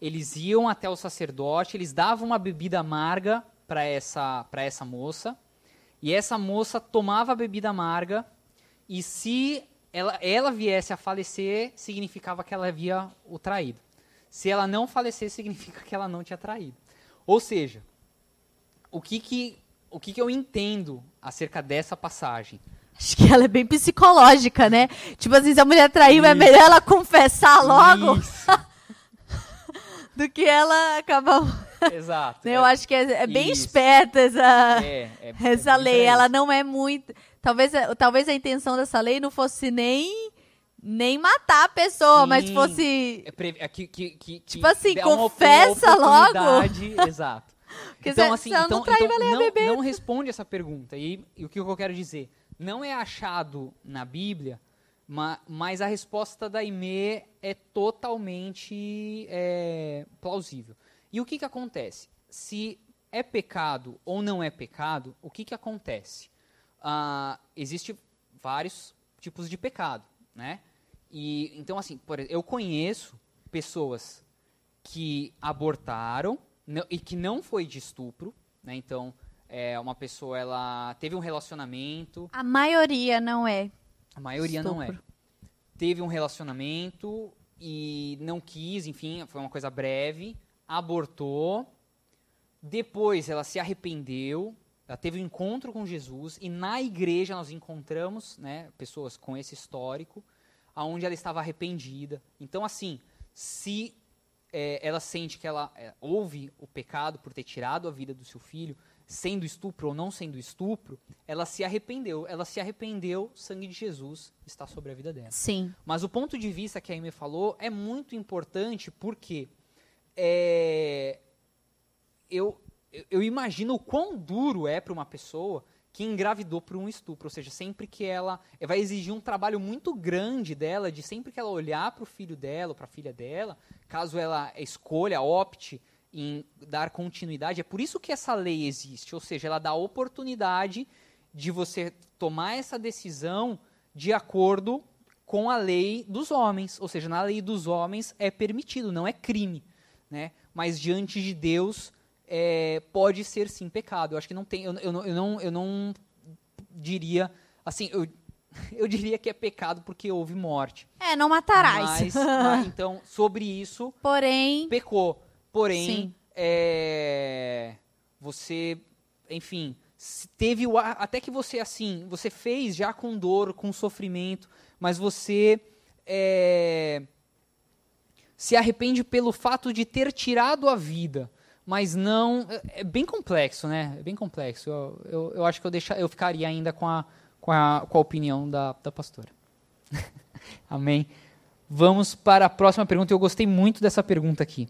eles iam até o sacerdote, eles davam uma bebida amarga para essa, pra essa moça, e essa moça tomava a bebida amarga, e se ela, ela viesse a falecer, significava que ela havia o traído. Se ela não falecer, significa que ela não tinha traído. Ou seja, o que que, o que, que eu entendo acerca dessa passagem? Acho que ela é bem psicológica, né? Tipo assim, se a mulher traiu, é Isso. melhor ela confessar logo Isso, do que ela acabar. exato. Eu acho que é, é bem Isso. esperta essa, é, é, essa é lei. Ela não é muito. Talvez, talvez a intenção dessa lei não fosse nem, nem matar a pessoa, mas Sim. fosse. É pre- é que, que, que, Tipo assim, confessa logo. Exato. Porque então, assim, então, não então a não, não responde essa pergunta. E, e o que eu quero dizer? Não é achado na Bíblia, ma- mas a resposta da Ime é totalmente é, plausível. E o que, que acontece? Se é pecado ou não é pecado, o que, que acontece? Ah, Existem vários tipos de pecado, né? E, então, assim, por exemplo, eu conheço pessoas que abortaram não- e que não foi de estupro, né? Então, é, uma pessoa ela teve um relacionamento, A maioria não é. a maioria não é. Teve um relacionamento e não quis, enfim, foi uma coisa breve, abortou. Depois ela se arrependeu, ela teve um encontro com Jesus e na igreja nós encontramos, né, pessoas com esse histórico, aonde ela estava arrependida. Então, assim, se é, ela sente que ela é, houve o pecado por ter tirado a vida do seu filho, sendo estupro ou não sendo estupro, ela se arrependeu. Ela se arrependeu, o sangue de Jesus está sobre a vida dela. Sim. Mas o ponto de vista que a Amy falou é muito importante porque é, eu, eu- imagino o quão duro é para uma pessoa que engravidou por um estupro. Ou seja, sempre que ela. Vai exigir um trabalho muito grande dela, de sempre que ela olhar para o filho dela, para a filha dela, caso ela escolha, opte em dar continuidade. É por isso que essa lei existe. Ou seja, ela dá a oportunidade de você tomar essa decisão de acordo com a lei dos homens. Ou seja, na lei dos homens é permitido, não é crime. Né? Mas diante de Deus é, pode ser sim pecado. Eu acho que não tem. Eu, eu, não, eu, não, eu não diria. Assim, eu, eu diria que é pecado porque houve morte. É, não matarás. Mas, mas, então, sobre isso, Porém, pecou. Porém, é, você, enfim, teve o até que você assim, você fez já com dor, com sofrimento, mas você é, se arrepende pelo fato de ter tirado a vida, mas não é- é bem complexo, né? É bem complexo. Eu, eu, eu acho que eu deixa, eu ficaria ainda com a com a, com a opinião da, da pastora. Amém. Vamos para a próxima pergunta. Eu gostei muito dessa pergunta aqui.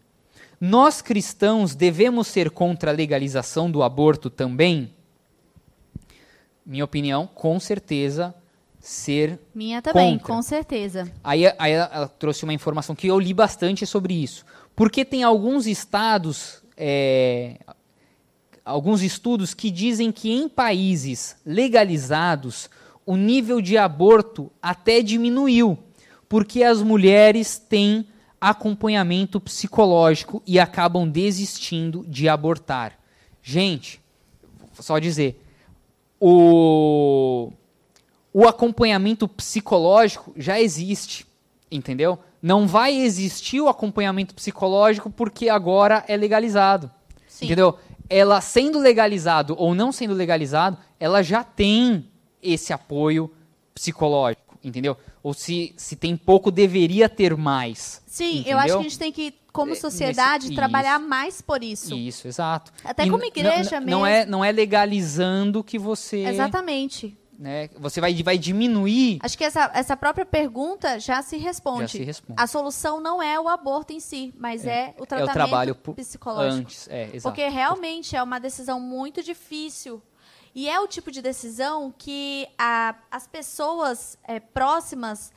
Nós cristãos devemos ser contra a legalização do aborto também? Minha opinião, com certeza, ser. minha também, Contra. com certeza. Aí, aí ela, trouxe uma informação que eu li bastante sobre isso. Porque tem alguns estados, é, alguns estudos que dizem que em países legalizados o nível de aborto até diminuiu, porque as mulheres têm acompanhamento psicológico e acabam desistindo de abortar. Gente, só dizer, o, o acompanhamento psicológico já existe, entendeu? Não vai existir o acompanhamento psicológico porque agora é legalizado. Sim. Entendeu? Ela sendo legalizado ou não sendo legalizado, ela já tem esse apoio psicológico, entendeu? Ou se, se tem pouco, deveria ter mais. Sim, entendeu? eu acho que a gente tem que, como É, sociedade, nesse- trabalhar isso. mais por isso. Isso, exato. Até E como igreja não, mesmo. Não é, não é legalizando que você. Exatamente. Né, você vai, vai diminuir. Acho que essa, essa própria pergunta já se responde. Já se responde. A solução não é o aborto em si, mas é, o é o tratamento trabalho pu- psicológico. Antes, é, exato. Porque realmente é uma decisão muito difícil. E é o tipo de decisão que a- as pessoas é, próximas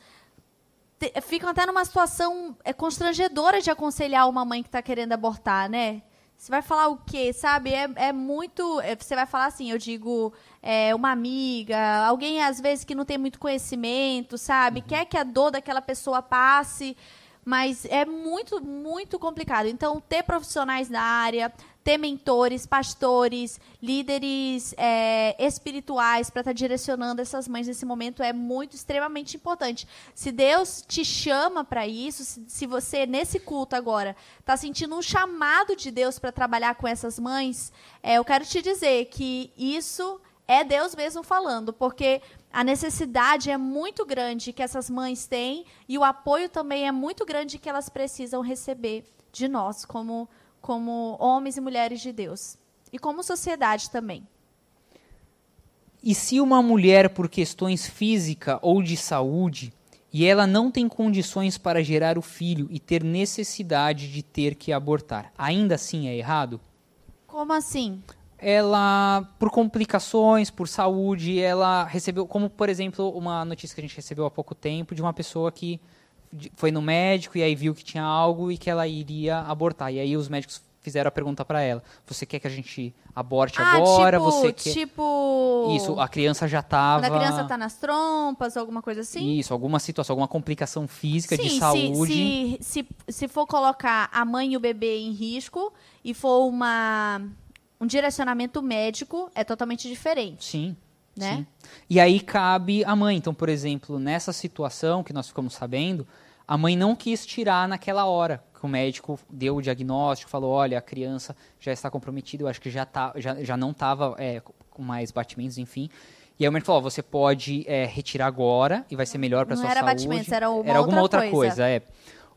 te- ficam até numa situação é, constrangedora de aconselhar uma mãe que está querendo abortar, né? Você vai falar o quê, sabe? É, é muito. é, você vai falar assim, eu digo, é, uma amiga, alguém às vezes que não tem muito conhecimento, sabe? Quer que a dor daquela pessoa passe, mas é muito, muito complicado. Então, ter profissionais na área, ter mentores, pastores, líderes é, espirituais para estar direcionando essas mães nesse momento é muito, extremamente importante. Se Deus te chama para isso, se, se você, nesse culto agora, está sentindo um chamado de Deus para trabalhar com essas mães, é, eu quero te dizer que isso é Deus mesmo falando, porque a necessidade é muito grande que essas mães têm e o apoio também é muito grande que elas precisam receber de nós, como, como homens e mulheres de Deus. E como sociedade também. E se uma mulher, por questões física ou de saúde, e ela não tem condições para gerar o filho e ter necessidade de ter que abortar, ainda assim é errado? Como assim? ela, por complicações, por saúde, ela recebeu, como por exemplo, uma notícia que a gente recebeu há pouco tempo de uma pessoa que foi no médico e aí viu que tinha algo e que ela iria abortar. E aí os médicos fizeram a pergunta para ela: Você quer que a gente aborte ah, agora? tipo, Você quer. tipo... Isso, a criança já estava. Quando a criança tá nas trompas, alguma coisa assim? Isso, alguma situação, alguma complicação física de Sim, se- saúde. Se, se, se for colocar a mãe e o bebê em risco e for uma, um direcionamento médico, é totalmente diferente. Sim. Né? sim. E aí cabe a mãe. Então, por exemplo, nessa situação que nós ficamos sabendo, a mãe não quis tirar naquela hora que o médico deu o diagnóstico, falou, olha, a criança já está comprometida, eu acho que já, tá, já, já não estava com mais batimentos, enfim. E aí o médico falou, você pode é, retirar agora e vai ser melhor para Não sua era saúde. batimentos, era uma era alguma outra outra coisa. coisa, é.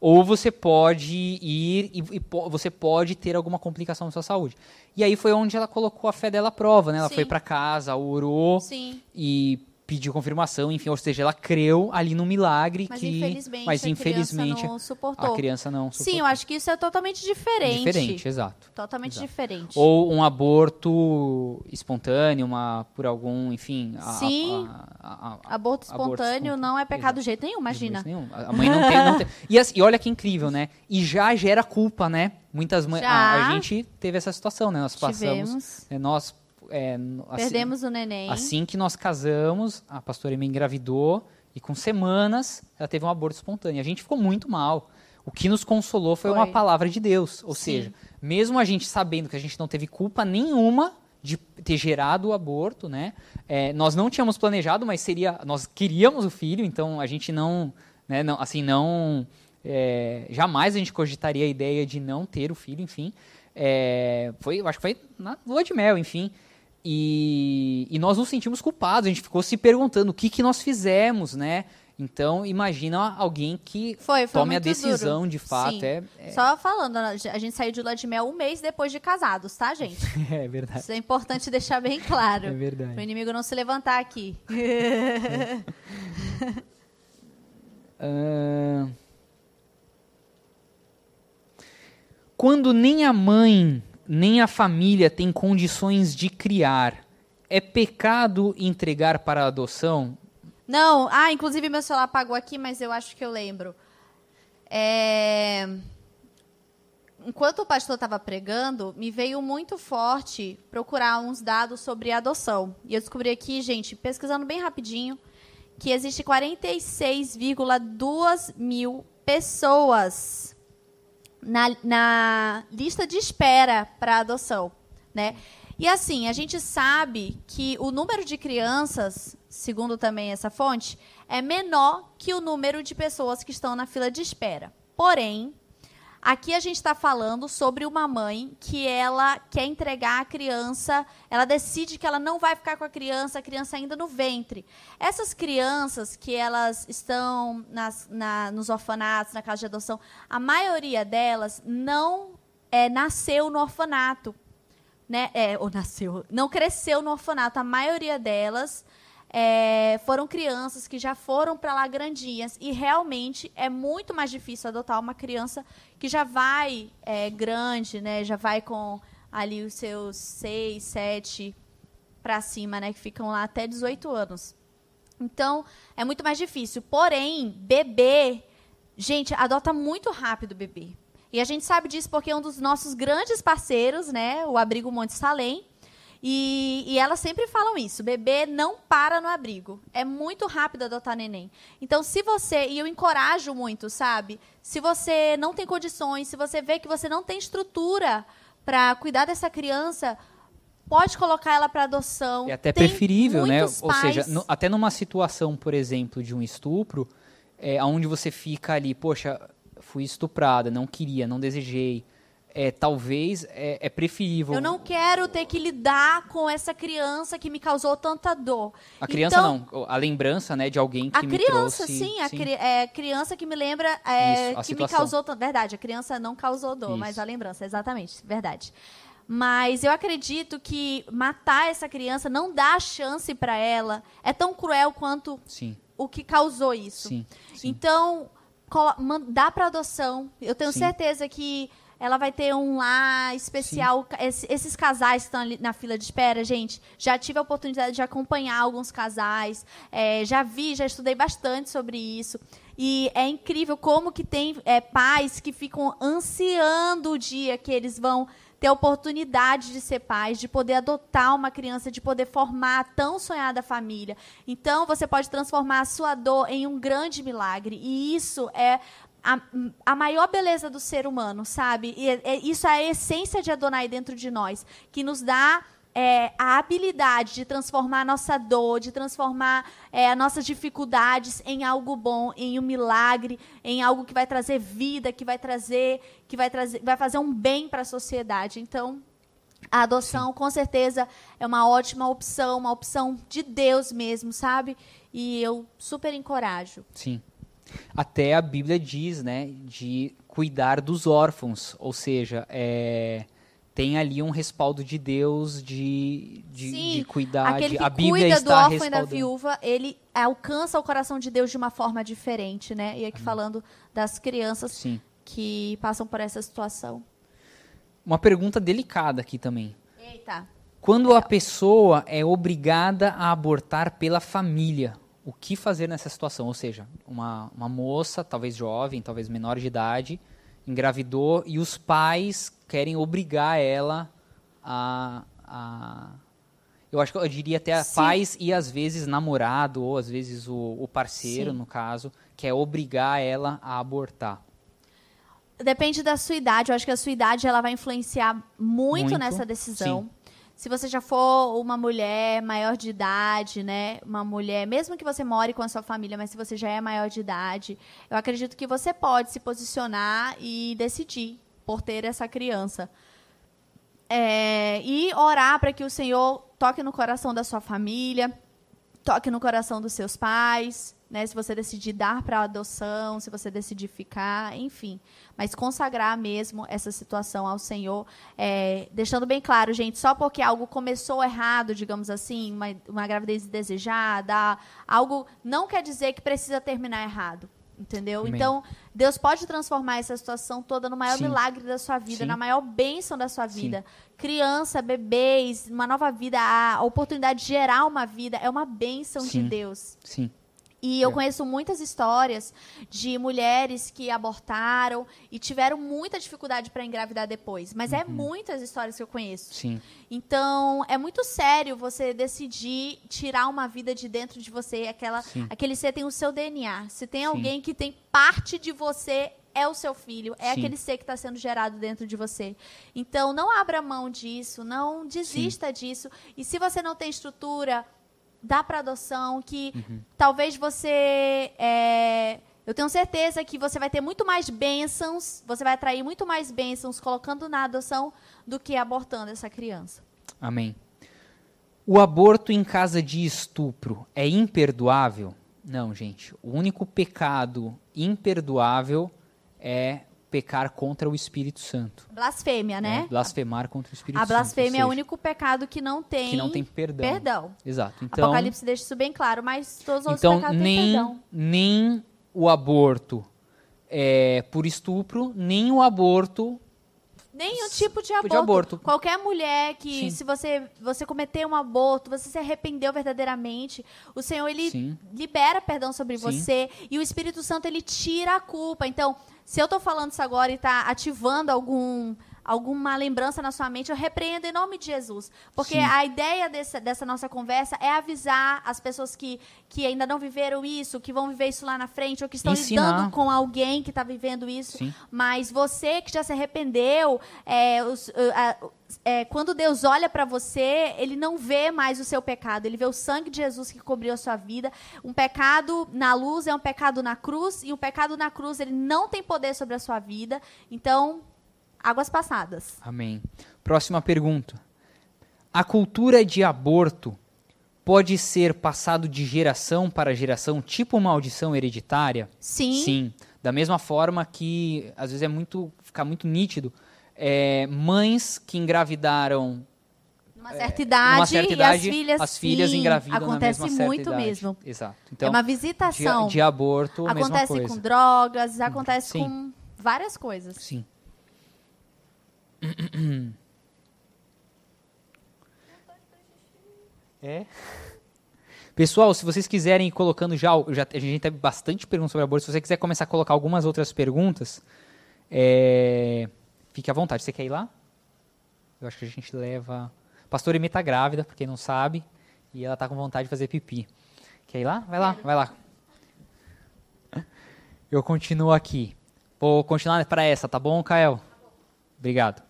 Ou você pode ir e, e po- você pode ter alguma complicação na sua saúde. E aí foi onde ela colocou a fé dela à prova, né? Ela Sim. foi para casa, orou Sim. e pediu confirmação, enfim, ou seja, ela creu ali no milagre Mas que infelizmente, mas a infelizmente criança não suportou. a criança não Sim, suportou. eu acho que isso é totalmente diferente. diferente, exato. Totalmente Exato. diferente. Ou um aborto espontâneo, uma por algum, enfim, a- Sim. a- a- Aborto espontâneo espontâneo, não é pecado exato. de jeito nenhum, imagina. De jeito nenhum. A mãe não tem, não tem. E, assim, e olha que incrível, né? E já gera culpa, né? Muitas mães. A, gente teve essa situação, né? Nós passamos. Né, nós. É, assim- Perdemos o neném. Assim que nós casamos, a pastora me engravidou e com semanas ela teve um aborto espontâneo. A gente ficou muito mal. O que nos consolou foi, Foi. uma palavra de Deus. Ou Sim. seja, mesmo a gente sabendo que a gente não teve culpa nenhuma de ter gerado o aborto, né? É, nós não tínhamos planejado, mas seria, nós queríamos o filho, então a gente não, né, não assim, não, é, jamais a gente cogitaria a ideia de não ter o filho, enfim. É, foi, acho que foi na lua de mel, enfim. E, e nós nos sentimos culpados, a gente ficou se perguntando o que, que nós fizemos, né? Então, imagina alguém que Foi, foi tome a decisão duro. de fato. É, é, Só falando, a gente saiu de lua de mel um mês depois de casados, tá, gente? é verdade. Isso é importante deixar bem claro. É Para o verdade. inimigo não se levantar aqui. Ahn. Quando nem a mãe nem a família tem condições de criar, é pecado entregar para adoção? Não, ah, inclusive meu celular apagou aqui, mas eu acho que eu lembro. É, Enquanto o pastor estava pregando, me veio muito forte procurar uns dados sobre adoção. E eu descobri aqui, gente, pesquisando bem rapidinho, que existe 46,2 mil pessoas na, na lista de espera para adoção, né? E assim, a gente sabe que o número de crianças, segundo também essa fonte, é menor que o número de pessoas que estão na fila de espera. Porém, aqui a gente está falando sobre uma mãe que ela quer entregar a criança, ela decide que ela não vai ficar com a criança, a criança ainda no ventre. Essas crianças que elas estão nas, na, nos orfanatos, na casa de adoção, a maioria delas não é, nasceu no orfanato né, é, ou nasceu, não cresceu no orfanato. A maioria delas é, foram crianças que já foram para lá grandinhas e realmente é muito mais difícil adotar uma criança que já vai é, grande, né, já vai com ali os seus seis, sete para cima, né, que ficam lá até 18 anos. Então é muito mais difícil. Porém, bebê, gente, adota muito rápido bebê. E a gente sabe disso porque é um dos nossos grandes parceiros, né? O Abrigo Monte Salem. E, e elas sempre falam isso: bebê não para no abrigo. É muito rápido adotar neném. Então, se você. E eu encorajo muito, sabe? Se você não tem condições, se você vê que você não tem estrutura para cuidar dessa criança, pode colocar ela para adoção. É até Tem preferível, né? muitos Ou seja, pais- no- até numa situação, por exemplo, de um estupro, é, onde você fica ali, poxa, fui estuprada, não queria, não desejei. É, talvez é, é preferível. Eu não quero ter que lidar com essa criança que me causou tanta dor. A criança Então, não, a lembrança, né, de alguém que A me criança, trouxe. sim, a cri é, criança que me lembra é, Isso, que me situação. causou tanta. Verdade, a criança não causou dor, Isso. mas a lembrança, exatamente, verdade. Mas eu acredito que matar essa criança não dá chance para ela. É tão cruel quanto Sim, o que causou isso. sim, sim. Então, dá para adoção. Eu tenho Sim. certeza que ela vai ter um lar especial. Esse- esses casais que estão ali na fila de espera, gente, já tive a oportunidade de acompanhar alguns casais, é, já vi, já estudei bastante sobre isso. E é incrível como que tem é, pais que ficam ansiando o dia que eles vão ter a oportunidade de ser pais, de poder adotar uma criança, de poder formar a tão sonhada família. Então, você pode transformar a sua dor em um grande milagre. E isso é a, a maior beleza do ser humano, sabe? E é- é- isso é a essência de Adonai dentro de nós, que nos dá é, a habilidade de transformar a nossa dor, de transformar é, as nossas dificuldades em algo bom, em um milagre, em algo que vai trazer vida, que vai trazer, que vai trazer, vai fazer um bem para a sociedade. Então, a adoção, com certeza, é uma ótima opção, uma opção de Deus mesmo, sabe? E eu super encorajo. Sim. Até a Bíblia diz, né, de cuidar dos órfãos, ou seja, é, tem ali um respaldo de Deus de, de, Sim, de cuidar. Aquele de, que a Bíblia cuida do está órfão e da viúva, ele alcança o coração de Deus de uma forma diferente, né? E aqui falando das crianças Sim. que passam por essa situação. Uma pergunta delicada aqui também. Eita. Quando a pessoa é obrigada a abortar pela família, o que fazer nessa situação? Ou seja, uma, uma moça, talvez jovem, talvez menor de idade, engravidou e os pais querem obrigar ela a. a eu acho que eu diria até Sim. pais e às vezes namorado, ou às vezes o, o parceiro, Sim. no caso, quer obrigar ela a abortar. Depende da sua idade. Eu acho que a sua idade ela vai influenciar muito, Muito, nessa decisão. Se você já for uma mulher maior de idade, né? Uma mulher, mesmo que você more com a sua família, mas se você já é maior de idade, eu acredito que você pode se posicionar e decidir por ter essa criança. É, e orar para que o Senhor toque no coração da sua família, toque no coração dos seus pais, né? Se você decidir dar para adoção, se você decidir ficar, enfim. Mas consagrar mesmo essa situação ao Senhor, é, deixando bem claro, gente, só porque algo começou errado, digamos assim, uma, uma gravidez desejada, algo não quer dizer que precisa terminar errado. Entendeu? Amém. Então, Deus pode transformar essa situação toda no maior Sim. milagre da sua vida, Sim. na maior bênção da sua Sim. vida. Criança, bebês, uma nova vida, a oportunidade de gerar uma vida é uma bênção de Sim. Deus. Sim. E eu É. conheço muitas histórias de mulheres que abortaram e tiveram muita dificuldade para engravidar depois. Mas é muitas histórias que eu conheço. Sim. Então, é muito sério você decidir tirar uma vida de dentro de você. Aquela, Sim. aquele ser tem o seu DNA. Se tem Sim. alguém que tem parte de você, é o seu filho. É Sim. aquele ser que está sendo gerado dentro de você. Então, não abra mão disso. Não desista disso. E se você não tem estrutura, dá para adoção. Que Uhum. talvez você... é, eu tenho certeza que você vai ter muito mais bênçãos, você vai atrair muito mais bênçãos colocando na adoção do que abortando essa criança. Amém. O aborto em casa de estupro é imperdoável? Não, gente. O único pecado imperdoável é pecar contra o Espírito Santo. Blasfêmia, né? É blasfemar contra o Espírito A Santo. ou blasfêmia é o único pecado que não tem, que não tem perdão. perdão. Exato. Então, Apocalipse deixa isso bem claro, mas todos os outros então pecados têm nem, perdão. nem o aborto é, por estupro, nem o aborto Nenhum tipo de de aborto. aborto. Qualquer mulher que, Sim. se você, você cometeu um aborto, você se arrependeu verdadeiramente, o Senhor, ele Sim. libera perdão sobre Sim. você e o Espírito Santo, ele tira a culpa. Então, se eu tô falando isso agora e tá ativando algum alguma lembrança na sua mente, eu repreendo em nome de Jesus. Porque Sim. a ideia dessa, dessa nossa conversa é avisar as pessoas que, que ainda não viveram isso, que vão viver isso lá na frente, ou que estão Ensinar. lidando com alguém que está vivendo isso. Sim. Mas você que já se arrependeu, é, os- a- é, quando Deus olha para você, Ele não vê mais o seu pecado. Ele vê o sangue de Jesus que cobriu a sua vida. Um pecado na luz é um pecado na cruz. E o pecado na cruz, ele não tem poder sobre a sua vida. Então, águas passadas. Amém. Próxima pergunta. A cultura de aborto pode ser passado de geração para geração, tipo maldição hereditária? Sim. Sim. Da mesma forma que às vezes é muito fica muito nítido, é, mães que engravidaram Numa certa idade, certa idade, e as filhas, as filhas sim, engravidam acontece na mesma certa muito idade. mesmo. Exato. é Então, uma de, visitação. de aborto, a mesma acontece coisa. com drogas, acontece Sim. com várias coisas. Sim. É. Pessoal, se vocês quiserem ir colocando já, já a gente teve bastante perguntas sobre aborto. Se você quiser começar a colocar algumas outras perguntas, é, fique à vontade. Você quer ir lá? Eu acho que a gente leva. Pastor Emi tá grávida, para quem não sabe, e ela tá com vontade de fazer pipi. Quer ir lá? Vai lá, vai lá. Eu continuo aqui. Vou continuar para essa, tá bom, Kael? Obrigado.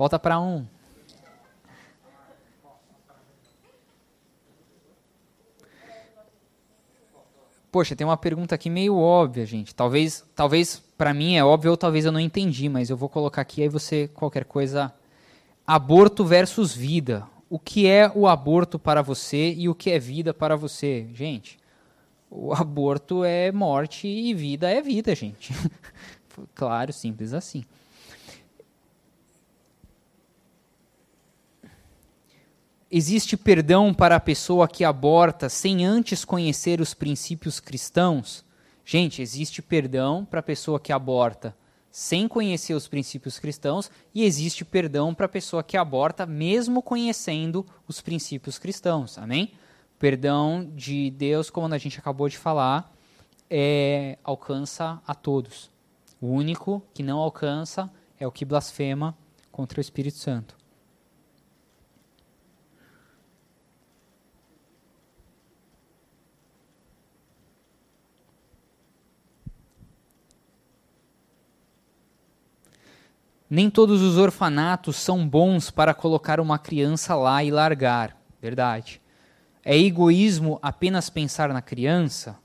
Volta para um. Poxa, tem uma pergunta aqui meio óbvia, gente. Talvez, talvez para mim é óbvio ou talvez eu não entendi, mas eu vou colocar aqui aí você qualquer coisa. Aborto versus vida. O que é o aborto para você e o que é vida para você, gente? O aborto é morte e vida é vida, gente. claro, simples assim. Existe perdão para a pessoa que aborta sem antes conhecer os princípios cristãos? Gente, existe perdão para a pessoa que aborta sem conhecer os princípios cristãos e existe perdão para a pessoa que aborta mesmo conhecendo os princípios cristãos. Amém? Perdão de Deus, como a gente acabou de falar, é, alcança a todos. O único que não alcança é o que blasfema contra o Espírito Santo. Nem todos os orfanatos são bons para colocar uma criança lá e largar. Verdade. É egoísmo apenas pensar na criança?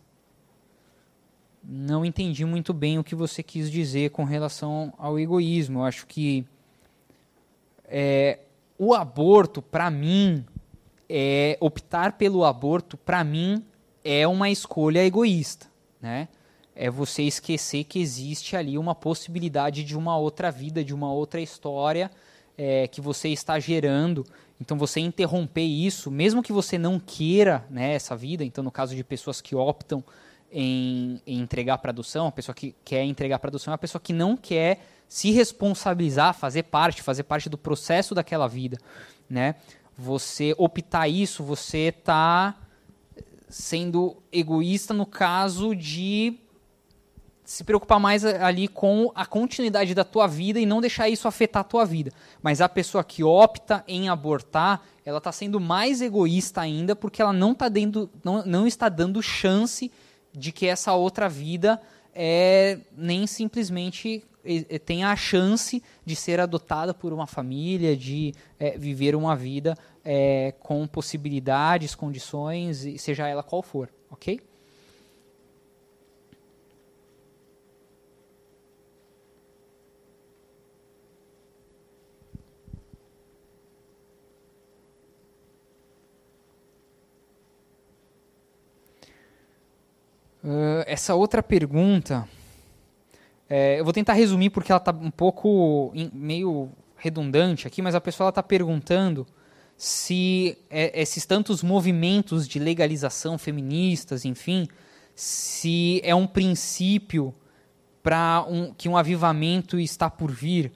Não entendi muito bem o que você quis dizer com relação ao egoísmo. Eu acho que é, o aborto, para mim, é, optar pelo aborto, para mim, é uma escolha egoísta, né? É você esquecer que existe ali uma possibilidade de uma outra vida, de uma outra história é, que você está gerando. Então você interromper isso, mesmo que você não queira né, essa vida, então no caso de pessoas que optam em, em entregar para adoção, a pessoa que quer entregar para adoção é a pessoa que não quer se responsabilizar, fazer parte, fazer parte do processo daquela vida, né? Você optar isso, você está sendo egoísta no caso de se preocupar mais ali com a continuidade da tua vida e não deixar isso afetar a tua vida. Mas a pessoa que opta em abortar, ela está sendo mais egoísta ainda porque ela não, tá dando, não, não está dando chance de que essa outra vida é, nem simplesmente tenha a chance de ser adotada por uma família, de é, viver uma vida é, com possibilidades, condições, seja ela qual for, ok? Uh, essa outra pergunta, é, eu vou tentar resumir porque ela está um pouco in, meio redundante aqui, mas a pessoa está perguntando se é, esses tantos movimentos de legalização feministas, enfim, se é um princípio para um, que um avivamento está por vir.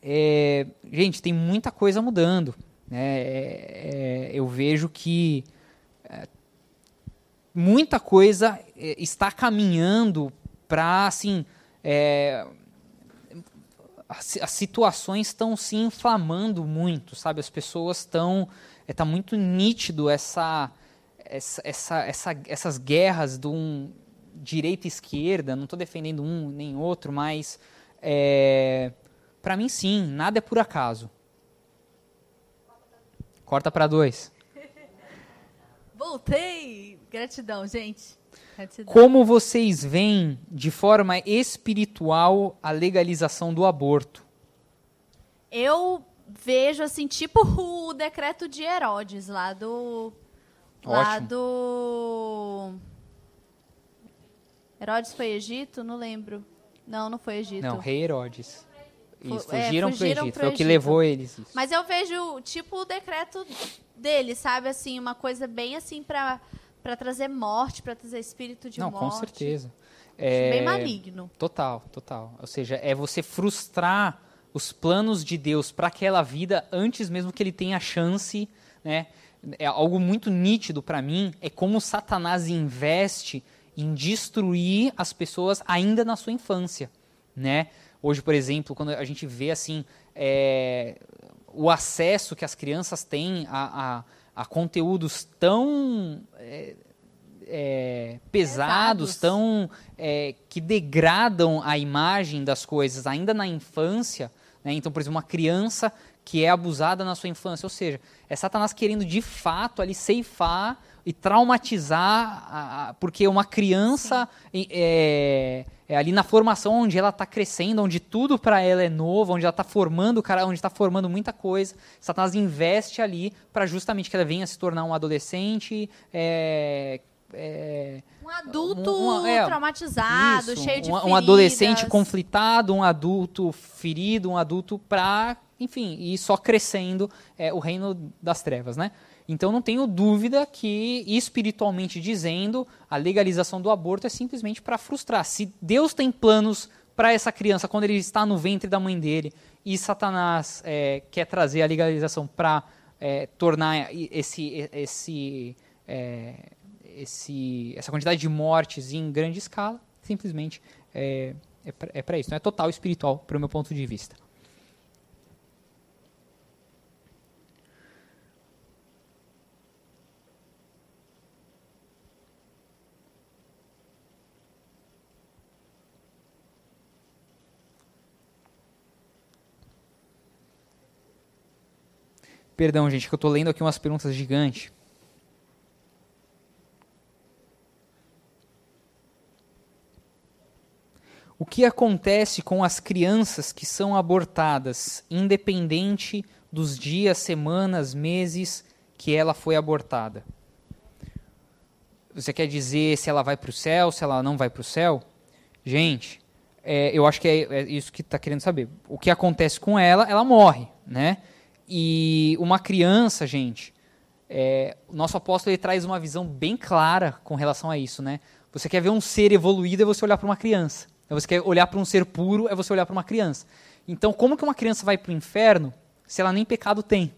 É, gente, tem muita coisa mudando. Né? É, é eu vejo que é, muita coisa é, está caminhando para assim é, as, situações estão se inflamando muito, sabe? As pessoas estão está tá muito nítido essa, essa, essa, essa, essas guerras de um direita e esquerda. Não estou defendendo um nem outro, mas é, para mim sim, nada é por acaso. Corta para dois. Voltei! Gratidão, gente. Gratidão. Como vocês veem de forma espiritual a legalização do aborto? Eu vejo assim, tipo o decreto de Herodes lá do Ótimo. lá do Herodes foi Egito? Não lembro. Não, não foi Egito. Não, rei Herodes. Isso, fugiram, é, fugiram para o Egito. Foi o que levou eles. Isso. Mas eu vejo tipo o decreto dele, sabe? Assim, uma coisa bem assim para para trazer morte, para trazer espírito de Não, morte. Não, com certeza. É, bem maligno. Total, total. Ou seja, é você frustrar os planos de Deus para aquela vida antes mesmo que ele tenha a chance, né? É algo muito nítido para mim é como Satanás investe em destruir as pessoas ainda na sua infância, né? Hoje, por exemplo, quando a gente vê assim é, o acesso que as crianças têm a, a, a conteúdos tão é, é, pesados, pesados, tão é, que degradam a imagem das coisas ainda na infância. Né? Então, por exemplo, uma criança que é abusada na sua infância, ou seja, é Satanás querendo de fato ali ceifar e traumatizar, a, a, porque uma criança é, é, ali na formação onde ela está crescendo, onde tudo para ela é novo, onde ela está formando, cara, onde está formando muita coisa, Satanás investe ali para justamente que ela venha se tornar um adolescente, é, é, um adulto é, traumatizado, isso, cheio de um, um adolescente conflitado, um adulto ferido, um adulto para, enfim, e só crescendo é, o reino das trevas, né? Então não tenho dúvida que, espiritualmente dizendo, a legalização do aborto é simplesmente para frustrar. Se Deus tem planos para essa criança quando ele está no ventre da mãe dele e Satanás é, quer trazer a legalização para é, tornar esse, esse é, esse, essa quantidade de mortes em grande escala, simplesmente é, é para é isso. Não é total espiritual, para o meu ponto de vista. Perdão, gente, que eu estou lendo aqui umas perguntas gigantes. O que acontece com as crianças que são abortadas, independente dos dias, semanas, meses que ela foi abortada? Você quer dizer se ela vai para o céu, se ela não vai para o céu? Gente, é, eu acho que é, é isso que está querendo saber. O que acontece com ela, ela morre, né? E uma criança, gente, é, o nosso apóstolo ele traz uma visão bem clara com relação a isso, né? Você quer ver um ser evoluído é você olhar para uma criança. É você quer olhar para um ser puro, é você olhar para uma criança. Então, como que uma criança vai para o inferno se ela nem pecado tem?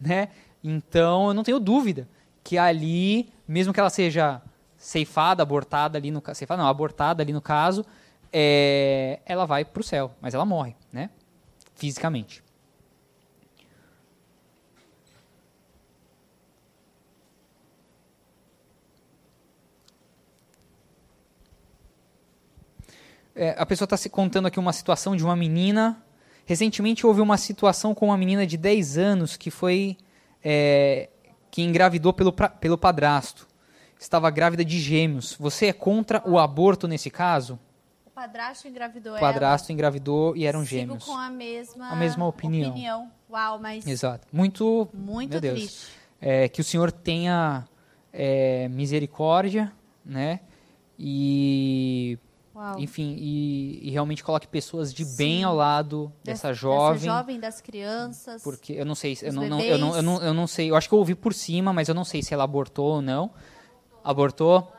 Né? Então, eu não tenho dúvida que ali, mesmo que ela seja ceifada, abortada ali no ceifada não, abortada ali no caso, é, ela vai para o céu, mas ela morre, né? Fisicamente. É, a pessoa está se contando aqui uma situação de uma menina. Recentemente houve uma situação com uma menina de 10 anos que foi. É, que engravidou pelo, pelo padrasto. Estava grávida de gêmeos. Você é contra o aborto nesse caso? O padrasto engravidou ela. O padrasto engravidou e eram Sigo gêmeos. com a mesma, a mesma opinião. opinião. Uau, mas. Exato. Muito. Muito triste. É, que o Senhor tenha é, misericórdia, né? E Uau. Enfim, e, e, realmente coloque pessoas de Sim. bem ao lado dessa jovem. Dessa jovem, das crianças. Porque eu não sei, eu não, não, eu, não, eu, não, eu não sei, eu acho que eu ouvi por cima, mas eu não sei se ela abortou ou não. Abortou?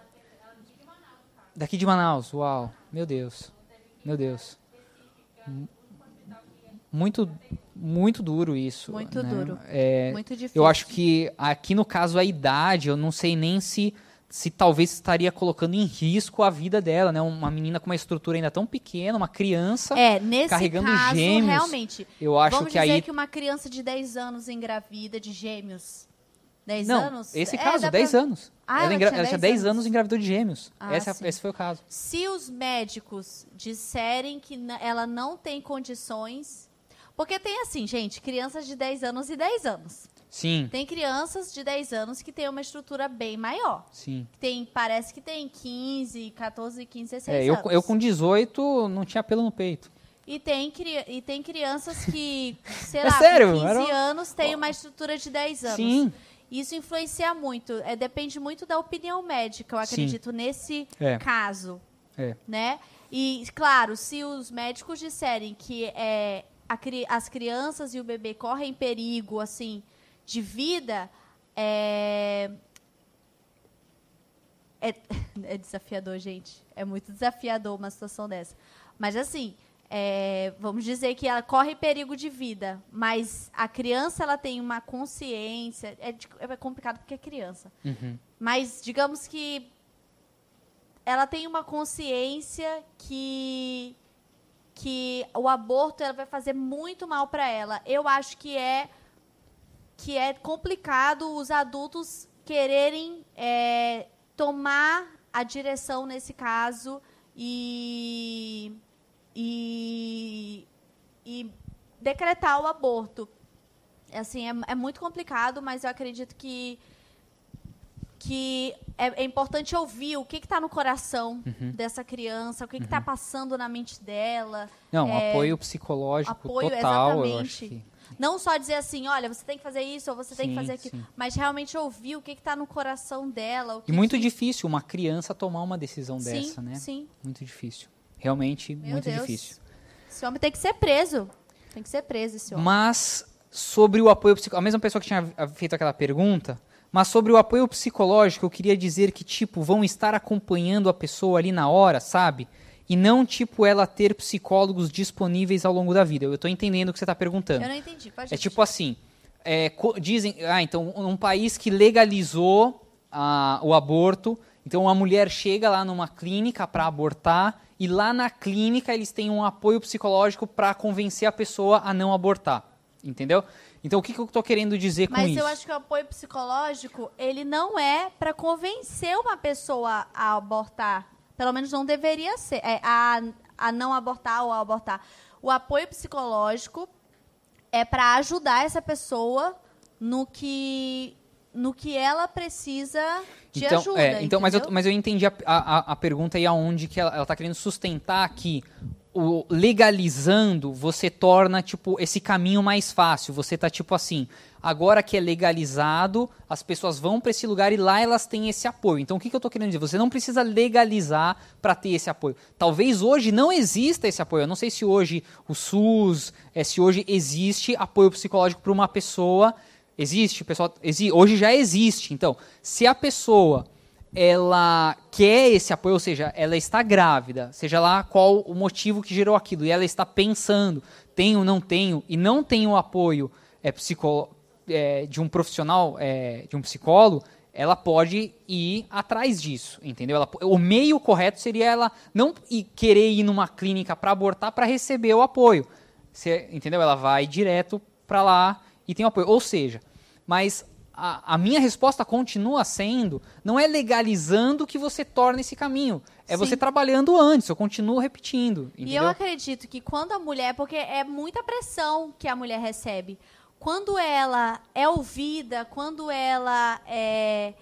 Daqui de Manaus, uau, meu Deus, meu Deus. Muito, muito duro isso. Muito né? duro. É, muito difícil. Eu acho que aqui no caso a idade, eu não sei nem se se talvez estaria colocando em risco a vida dela, né? Uma menina com uma estrutura ainda tão pequena, uma criança é, nesse carregando caso, gêmeos. Realmente. Eu acho vamos que dizer aí que uma criança de 10 anos engravida de gêmeos. 10 Não, anos? Esse é, caso, 10 pra... anos. Ah, ela, ela, engra... tinha ela tinha 10 anos e engravidou de gêmeos. Ah, esse, esse foi o caso. Se os médicos disserem que ela não tem condições. Porque tem assim, gente, crianças de 10 anos e 10 anos. Sim. Tem crianças de 10 anos que têm uma estrutura bem maior. Sim. Tem, parece que tem 15, 14, 15, 16 é, eu, anos. Eu com 18 não tinha pelo no peito. E tem, e tem crianças que, sei lá, é sério? com 15 Era... anos têm uma estrutura de 10 anos. Sim. Isso influencia muito. É, depende muito da opinião médica, eu acredito, Sim. nesse é. caso. É. Né? E, claro, se os médicos disserem que é, a, as crianças e o bebê correm perigo, assim, de vida, é, é é desafiador, gente. É muito desafiador uma situação dessa. Mas assim, é, vamos dizer que ela corre perigo de vida, mas a criança ela tem uma consciência. É, é complicado porque é criança. Uhum. Mas digamos que ela tem uma consciência que que o aborto ela vai fazer muito mal para ela. Eu acho que é que é complicado os adultos quererem é, tomar a direção nesse caso e, e, e decretar o aborto. Assim, é, é muito complicado, mas eu acredito que que é, é, importante ouvir o que está no coração Uhum. dessa criança, o que está passando na mente dela. Não, É, apoio psicológico apoio, total, eu acho exatamente. que. Não só dizer assim, olha, você tem que fazer isso ou você tem que Sim, fazer aquilo, sim. mas realmente ouvir o que está no coração dela. E muito que... difícil uma criança tomar uma decisão sim, dessa, né? Sim, Muito difícil. Realmente, Meu muito Deus. difícil. Esse homem tem que ser preso. Tem que ser preso, esse homem. Mas sobre o apoio psicológico, a mesma pessoa que tinha feito aquela pergunta, mas sobre o apoio psicológico, eu queria dizer que, tipo, vão estar acompanhando a pessoa ali na hora, sabe? E não, tipo, ela ter psicólogos disponíveis ao longo da vida. Eu tô entendendo o que você tá perguntando. Eu não entendi. Pode É tipo assim, é, dizem, ah, então, um país que legalizou ah, o aborto, então uma mulher chega lá numa clínica para abortar e lá na clínica eles têm um apoio psicológico para convencer a pessoa a não abortar, entendeu? Então o que, que eu estou querendo dizer com Mas isso? eu acho que o apoio psicológico, ele não é para convencer uma pessoa a abortar. Pelo menos não deveria ser. É, a, a não abortar ou a abortar. O apoio psicológico é para ajudar essa pessoa no que, no que ela precisa de então, ajuda. é, então mas, eu, mas eu entendi a, a, a pergunta e aonde que ela está querendo sustentar que o legalizando você torna tipo esse caminho mais fácil. Você tá tipo assim, agora que é legalizado, as pessoas vão para esse lugar e lá elas têm esse apoio. Então o que, que eu tô querendo dizer? Você não precisa legalizar para ter esse apoio. Talvez hoje não exista esse apoio. Eu não sei se hoje o SUS, é, se hoje existe apoio psicológico para uma pessoa. Existe, pessoal. Exi hoje já existe. Então, se a pessoa ela quer esse apoio, ou seja, ela está grávida, seja lá qual o motivo que gerou aquilo, e ela está pensando, tenho, não tenho, e não tem o apoio é, psico, é, de um profissional, é, de um psicólogo, ela pode ir atrás disso, entendeu? Ela, o meio correto seria ela não querer ir numa clínica para abortar para receber o apoio, Você, entendeu? Ela vai direto para lá e tem o apoio. Ou seja, mas a, a, minha resposta continua sendo, não é legalizando que você torna esse caminho, é Sim. você trabalhando antes, eu continuo repetindo. E entendeu? eu acredito que quando a mulher, porque é muita pressão que a mulher recebe, quando ela é ouvida, quando ela é,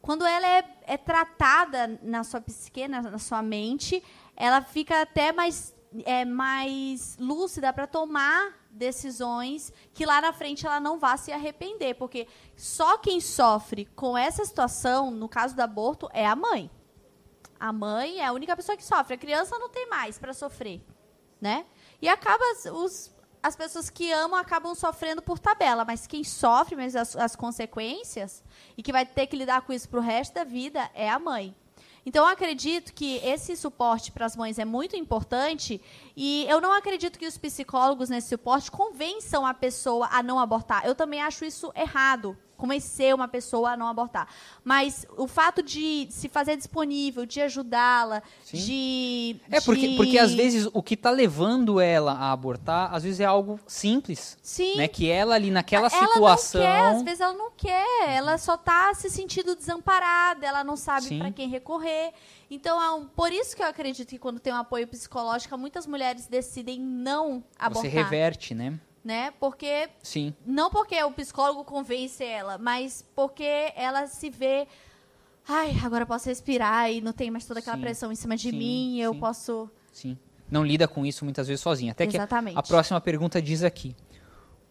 quando ela é, é tratada na sua psique, na, na, sua mente, ela fica até mais, é, mais lúcida para tomar decisões que lá na frente ela não vá se arrepender, porque só quem sofre com essa situação, no caso do aborto, é a mãe. A mãe é a única pessoa que sofre. A criança não tem mais para sofrer, né? E acaba os, as pessoas que amam acabam sofrendo por tabela, mas quem sofre mesmo as, as consequências e que vai ter que lidar com isso para o resto da vida é a mãe. Então, eu acredito que esse suporte para as mães é muito importante e eu não acredito que os psicólogos nesse suporte convençam a pessoa a não abortar. Eu também acho isso errado, convencer uma pessoa a não abortar. Mas o fato de se fazer disponível, de ajudá-la, de... É, porque, de... porque às vezes o que está levando ela a abortar, às vezes é algo simples. Sim. Né? Que ela ali naquela ela situação... Não quer, às vezes ela não quer, ela só está se sentindo desamparada, ela não sabe para quem recorrer. Então, é por isso que eu acredito que quando tem um apoio psicológico, muitas mulheres decidem não abortar. Você reverte, né? Né? Porque Sim. não porque o psicólogo convence ela, mas porque ela se vê ai, agora eu posso respirar e não tem mais toda aquela sim, pressão em cima de sim, mim, eu sim. posso Sim. Não lida com isso muitas vezes sozinha. Até Exatamente. que a próxima pergunta diz aqui: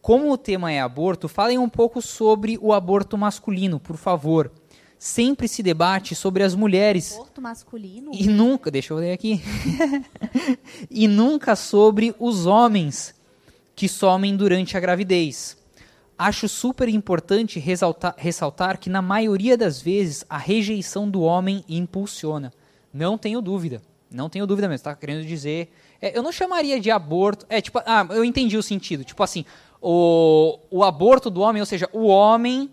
Como o tema é aborto, falem um pouco sobre o aborto masculino, por favor. Sempre se debate sobre as mulheres. Aborto masculino? E nunca, deixa eu ler aqui. e nunca sobre os homens que somem durante a gravidez. Acho super importante ressaltar, ressaltar que, na maioria das vezes, a rejeição do homem impulsiona. Não tenho dúvida. Não tenho dúvida mesmo. Está querendo dizer. É, eu não chamaria de aborto. É tipo. Ah, eu entendi o sentido. Tipo assim, o, o aborto do homem, ou seja, o homem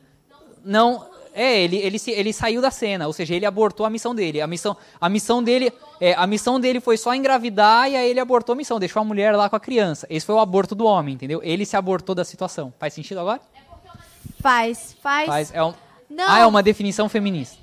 não. É, ele, ele, ele saiu da cena, ou seja, ele abortou a missão dele. A missão, a missão dele, é, a missão dele foi só engravidar e aí ele abortou a missão, deixou a mulher lá com a criança. Esse foi o aborto do homem, entendeu? Ele se abortou da situação. Faz sentido agora? Faz, faz. faz é um, Não. Ah, é uma definição feminista.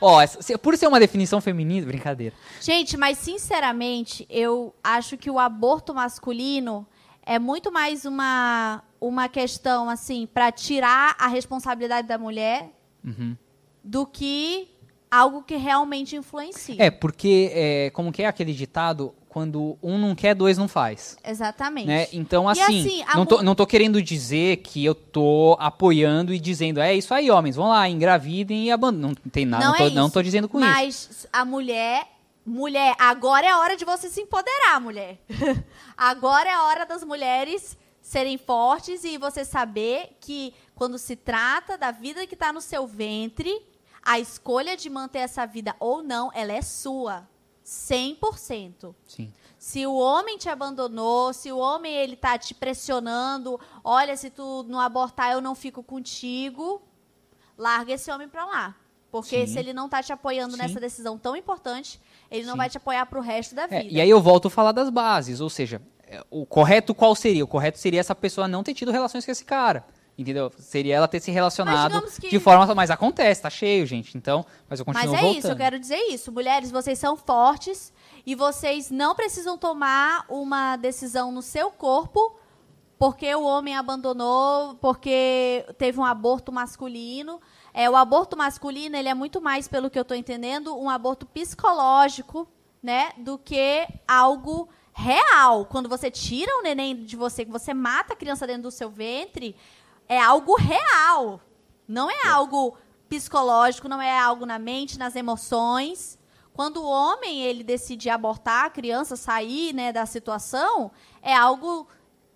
Ó, oh, por ser uma definição feminina, brincadeira. Gente, mas sinceramente, eu acho que o aborto masculino é muito mais uma, uma questão, assim, para tirar a responsabilidade da mulher uhum. do que algo que realmente influencia. É, porque, é, como que é aquele ditado? Quando um não quer, dois não faz. Exatamente. Né? Então, assim, assim não, tô, não tô querendo dizer que eu tô apoiando e dizendo, é isso aí, homens, vão lá, engravidem e abandonam. Não tem nada, não, não, tô, é não tô dizendo com Mas isso. Mas a mulher mulher, agora é a hora de você se empoderar, mulher. agora é a hora das mulheres serem fortes e você saber que quando se trata da vida que está no seu ventre, a escolha de manter essa vida ou não, ela é sua. 100%. Sim. Se o homem te abandonou, se o homem ele tá te pressionando, olha, se tu não abortar eu não fico contigo, larga esse homem para lá. Porque Sim. se ele não tá te apoiando Sim. nessa decisão tão importante, ele não vai te apoiar pro resto da é, vida. É, e aí eu volto a falar das bases, ou seja, é, o correto qual seria? O correto seria essa pessoa não ter tido relações com esse cara. Entendeu? Seria ela ter se relacionado que... de forma. Mas acontece, tá cheio, gente. Então, mas eu continuo Mas é voltando. isso, eu quero dizer isso. Mulheres, vocês são fortes e vocês não precisam tomar uma decisão no seu corpo porque o homem abandonou, porque teve um aborto masculino. É, o aborto masculino ele é muito mais, pelo que eu estou entendendo, um aborto psicológico, né, do que algo real. Quando você tira o neném de você, que você mata a criança dentro do seu ventre, é algo real. Não é, algo psicológico, não é algo na mente, nas emoções. Quando o homem ele decide abortar a criança, sair né, da situação, é algo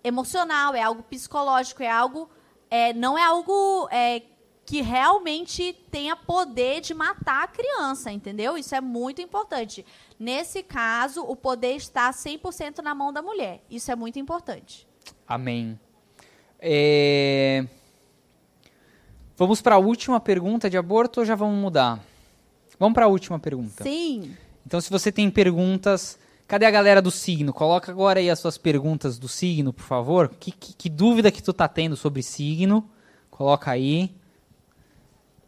emocional, é algo psicológico, é algo. É, não é algo é, que realmente tenha poder de matar a criança, entendeu? Isso é muito importante. Nesse caso, o poder está 100% na mão da mulher. Isso é muito importante. Amém. É... Vamos para a última pergunta de aborto ou já vamos mudar? Vamos para a última pergunta. Sim. Então, se você tem perguntas, cadê a galera do signo? Coloca agora aí as suas perguntas do signo, por favor. Que, que, que dúvida que tu tá tendo sobre signo? Coloca aí.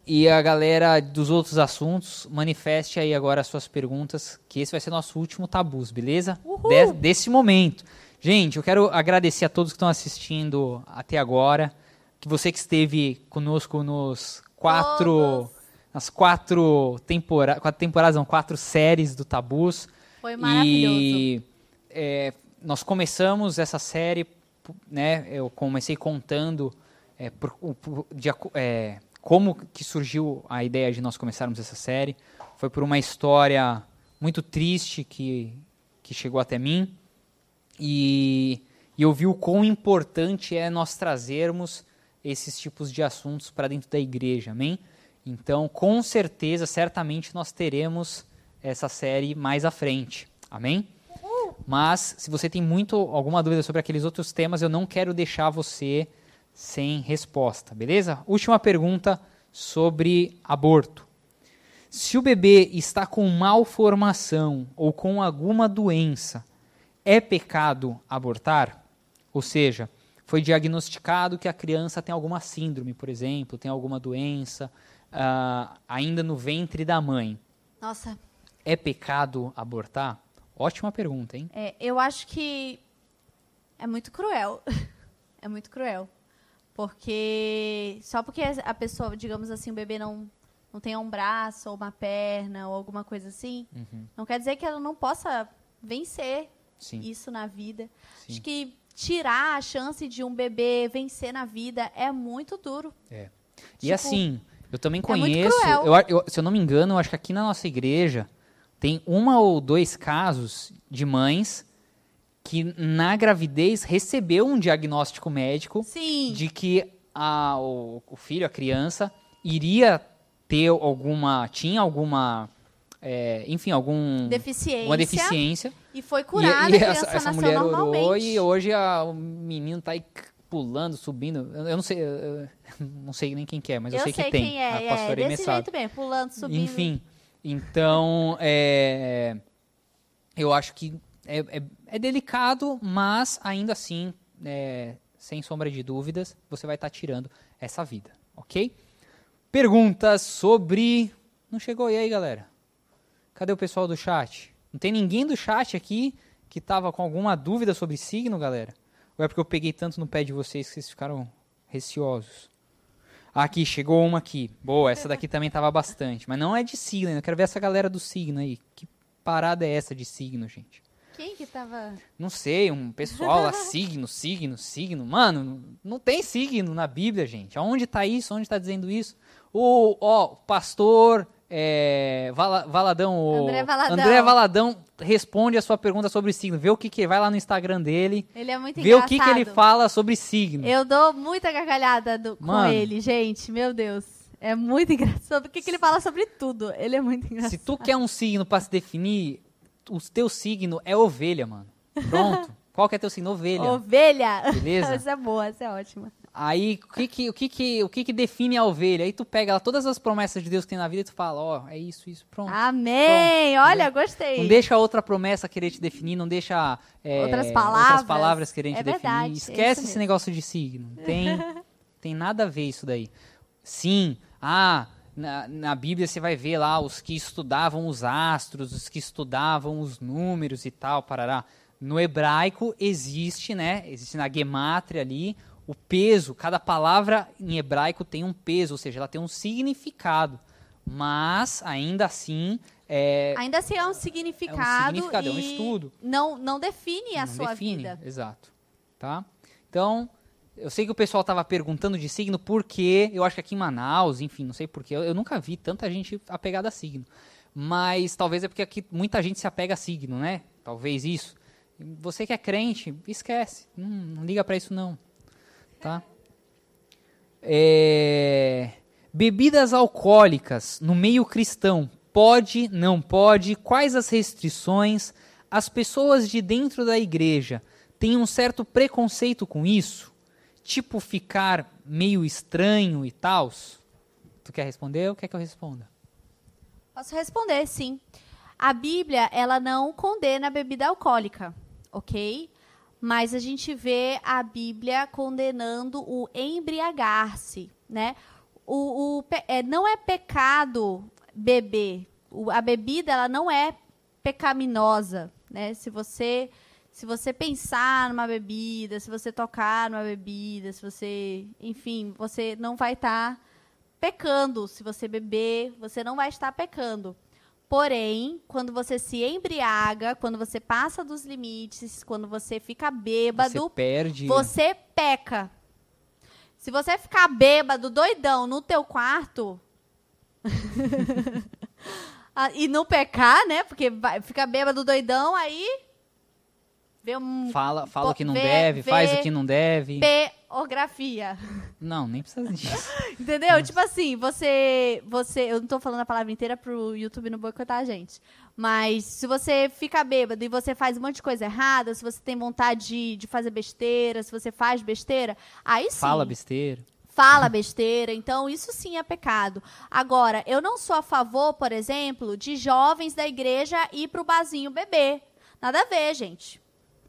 E a galera dos outros assuntos, manifeste aí agora as suas perguntas, que esse vai ser nosso último tabus, beleza? De, desse momento. Gente, eu quero agradecer a todos que estão assistindo até agora. Que você que esteve conosco nos quatro. Todos. Nas quatro, tempora quatro temporadas, não, quatro séries do Tabus. Foi maravilhoso. E é, nós começamos essa série, né? Eu comecei contando é, por, por, de, é, como que surgiu a ideia de nós começarmos essa série. Foi por uma história muito triste que, que chegou até mim. E, e eu vi o quão importante é nós trazermos esses tipos de assuntos para dentro da igreja, amém? Então, com certeza, certamente nós teremos essa série mais à frente, amém? Mas, se você tem muito alguma dúvida sobre aqueles outros temas, eu não quero deixar você sem resposta, beleza? Última pergunta sobre aborto. Se o bebê está com malformação ou com alguma doença, é pecado abortar? Ou seja, foi diagnosticado que a criança tem alguma síndrome, por exemplo, tem alguma doença uh, ainda no ventre da mãe. Nossa. É pecado abortar? Ótima pergunta, hein? É, eu acho que é muito cruel. é muito cruel. Porque só porque a pessoa, digamos assim, o bebê não, não tem um braço ou uma perna ou alguma coisa assim, uhum. não quer dizer que ela não possa vencer Sim. isso na vida. Sim. Acho que tirar a chance de um bebê vencer na vida é muito duro. É. E tipo, assim, eu também é conheço. É eu, eu, se eu não me engano, eu acho que aqui na nossa igreja tem uma ou dois casos de mães que na gravidez recebeu um diagnóstico médico Sim. de que a, o, o filho, a criança, iria ter alguma, tinha alguma, é, enfim, algum Deficiência. uma deficiência. E foi E, curada, e criança essa, essa mulher normalmente. orou e hoje a- o menino tá aí pulando, subindo. Eu, eu não sei, eu- eu não sei nem quem que é, mas eu, sei, sei que tem. é, a é, pastora Amy desse sabe. jeito mesmo, pulando, subindo. Enfim, então, é, eu acho que é, é- é delicado, mas ainda assim, é, sem sombra de dúvidas, você vai estar tirando essa vida, ok? Perguntas sobre... Não chegou e aí, galera? Cadê o pessoal do chat? Não tem ninguém do chat aqui que tava com alguma dúvida sobre signo, galera? Ou é porque eu peguei tanto no pé de vocês que vocês ficaram receosos? Aqui, chegou uma aqui. Boa, essa daqui também tava bastante. Mas não é de signo ainda. Eu quero ver essa galera do signo aí. Que parada é essa de signo, gente? Quem que tava... Não sei, um pessoal lá, signo, signo, signo. Mano, não tem signo na Bíblia, gente. Aonde tá isso? Onde tá dizendo isso? O, ó, pastor é, Vala- Valadão, o André Valadão. André Valadão responde a sua pergunta sobre signo. Vê o que que vai lá no Instagram dele. Ele é muito Vê o engraçado. que que ele fala sobre signo. Eu dou muita gargalhada do- com ele, gente. Meu Deus. É muito engraçado. Porque que ele fala sobre tudo. Ele é muito engraçado. Se tu quer um signo pra se definir, o teu signo é ovelha, mano. Pronto. Qual que é teu signo? Ovelha. Ovelha. Beleza? Essa é boa, essa é ótima. Aí, o que que, o, que, que, o que que define a ovelha? Aí tu pega lá todas as promessas de Deus que tem na vida e tu fala, ó, é isso, isso, pronto. Amém! Pronto. Olha, gostei. Não deixa outra promessa querer te definir, não deixa é, Outras palavras. outras palavras querendo É te definir. verdade, é Esquece esse negócio de signo. Tem, tem nada a ver isso daí. Sim, ah, na, na Bíblia você vai ver lá os que estudavam os astros, os que estudavam os números e tal, parará. No hebraico existe, né? Existe na gemátria ali o peso. Cada palavra em hebraico tem um peso, ou seja, ela tem um significado. Mas ainda assim é, Ainda assim é um significado. significado, é um estudo. Não, não define a não sua define, vida. Exato. Tá? Então, eu sei que o pessoal estava perguntando de signo porque eu acho que aqui em Manaus, enfim, não sei porquê, eu, eu nunca vi tanta gente apegada a signo. Mas talvez é porque aqui muita gente se apega a signo, né? Talvez isso. Você que é crente, esquece. Não, não liga para isso não. Tá? É, Bebidas alcoólicas no meio cristão, pode, não pode? Quais as restrições? As pessoas de dentro da igreja têm um certo preconceito com isso? Tipo ficar meio estranho e tal? Tu quer responder ou quer que eu responda? Posso responder, sim. A Bíblia, ela não condena a bebida alcoólica, ok? Mas a gente vê a Bíblia condenando o embriagar-se, né? O, o é, não é pecado beber. O- a bebida, ela não é pecaminosa, né? Se você se você pensar numa bebida, se você tocar numa bebida, se você, enfim, você não vai estar pecando. Se você beber, você não vai estar pecando. Porém, quando você se embriaga, quando você passa dos limites, quando você fica Você bêbado, perde. você peca. Se você ficar bêbado, doidão, no teu quarto ah, e não pecar, né? Porque vai, fica bêbado, doidão, aí vê um Fala, fala o que não Vê- deve, faz vê- o que não deve. peografia. Não, nem precisa disso. Entendeu? Tipo assim, você, você. Eu não tô falando a palavra inteira pro YouTube não boicotar a gente. Mas se você fica bêbado e você faz um monte de coisa errada, se você tem vontade de, de fazer besteira, se você faz besteira, aí sim. Fala besteira. fala besteira, então isso sim é pecado. Agora, eu não sou a favor, por exemplo, de jovens da igreja ir pro barzinho beber. Nada a ver, gente.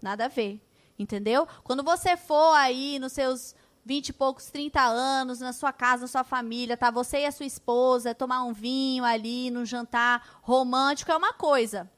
Nada a ver. Entendeu? Quando você for aí nos seus 20 e poucos, 30 anos, na sua casa, na sua família, tá? Você e a sua esposa, tomar um vinho ali, num jantar romântico, é uma coisa.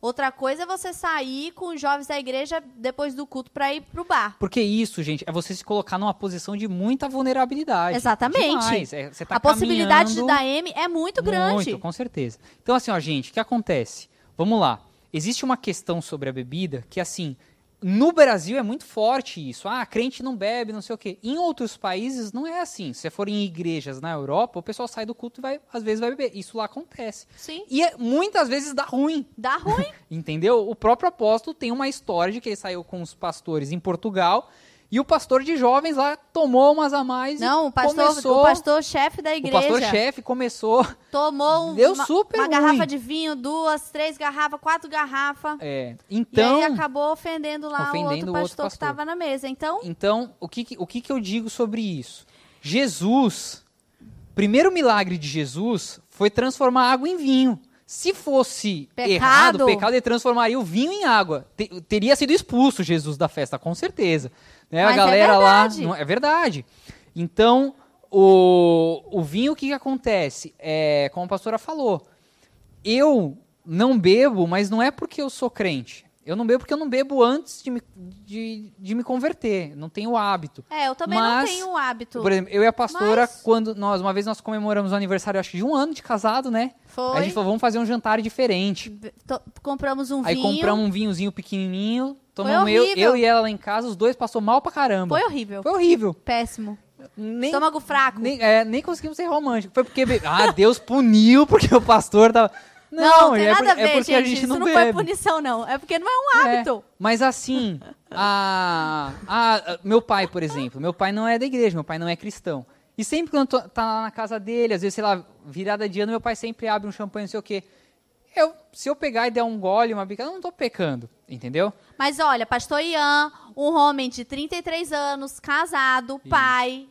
Outra coisa é você sair com os jovens da igreja depois do culto para ir pro bar. Porque isso, gente, é você se colocar numa posição de muita vulnerabilidade. Exatamente. É, tá a possibilidade de dar M é muito grande. Muito, com certeza. Então, assim, ó, gente, o que acontece? Vamos lá. Existe uma questão sobre a bebida que, assim, no Brasil é muito forte isso. Ah, crente não bebe, não sei o quê. Em outros países não é assim. Se você for em igrejas na Europa, o pessoal sai do culto e vai, às vezes vai beber. Isso lá acontece. Sim. E é- muitas vezes dá ruim. Dá ruim. Entendeu? O próprio apóstolo tem uma história de que ele saiu com os pastores em Portugal E o pastor de jovens lá tomou umas a mais Não, e o pastor, começou... o pastor chefe da o igreja pastor-chefe começou... tomou um- Deu uma, super uma ruim. garrafa de vinho, duas, três garrafas, quatro garrafas. É, E então... aí acabou ofendendo lá ofendendo o outro outro pastor, que pastor. estava na mesa. Então, Então, o que, que- o que, que eu digo sobre isso? Jesus, primeiro milagre de Jesus foi transformar água em vinho. Se fosse Pecado. errado, o pecado ele transformaria o vinho em água. Te- teria sido expulso Jesus da festa, com certeza. Né? Mas a é galera lá. verdade. Não, é verdade. Então, o, o vinho, o que, que acontece? É, como a pastora falou, eu não bebo, mas não é porque eu sou crente. Eu não bebo porque eu não bebo antes de me, de, de me converter. Não tenho hábito. é, eu também Mas, não tenho hábito. Por exemplo, eu e a pastora, Mas- quando nós, uma vez nós comemoramos o aniversário, acho que de um ano de casado, né? Foi. Aí a gente falou, vamos fazer um jantar diferente. Compramos um Aí vinho. compramos um vinhozinho pequenininho, tomamos eu, eu e ela lá em casa, os dois passou mal pra caramba. Foi horrível. Foi horrível. Péssimo. Nem, Estômago fraco. nem, é, nem conseguimos ser românticos. Foi porque, ah, Deus puniu porque o pastor tava... Não, tem é, nada por- a ver, é porque gente. a gente Isso não não bebe. foi punição, não. É porque não é um É, hábito. mas assim, a, a- meu pai, por exemplo, meu pai não é da igreja, meu pai não é cristão. E sempre quando tô- tá lá na casa dele, às vezes, sei lá, virada de ano, meu pai sempre abre um champanhe, não sei o quê. Eu, se eu pegar e der um gole, uma bicada, eu não tô pecando, entendeu? Mas olha, pastor Ian, um homem de 33 anos, casado, pai,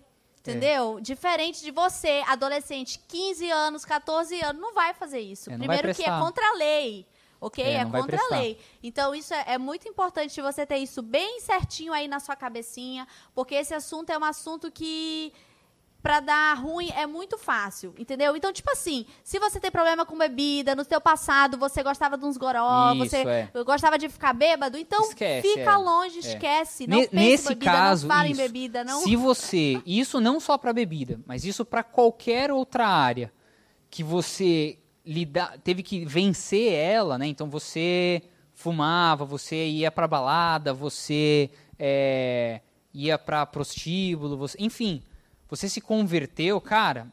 entendeu? Diferente de você, adolescente, 15 anos, 14 anos, não vai fazer isso. É, Primeiro que é contra a lei. Ok? É, É, contra a lei. Então, isso é, é muito importante você ter isso bem certinho aí na sua cabecinha, porque esse assunto é um assunto que pra dar ruim é muito fácil, entendeu? Então, tipo assim, se você tem problema com bebida, no seu passado você gostava de uns goró, Isso, você é. gostava de ficar bêbado, então Esquece, fica é. longe, É. esquece. Não Ne- pense Nesse bebida, caso, não fala em bebida, não. Se você, isso não só para bebida, mas isso para qualquer outra área que você lidar, teve que vencer ela, né? Então você fumava, você ia para balada, você é, ia para prostíbulo, você, enfim, você se converteu, cara.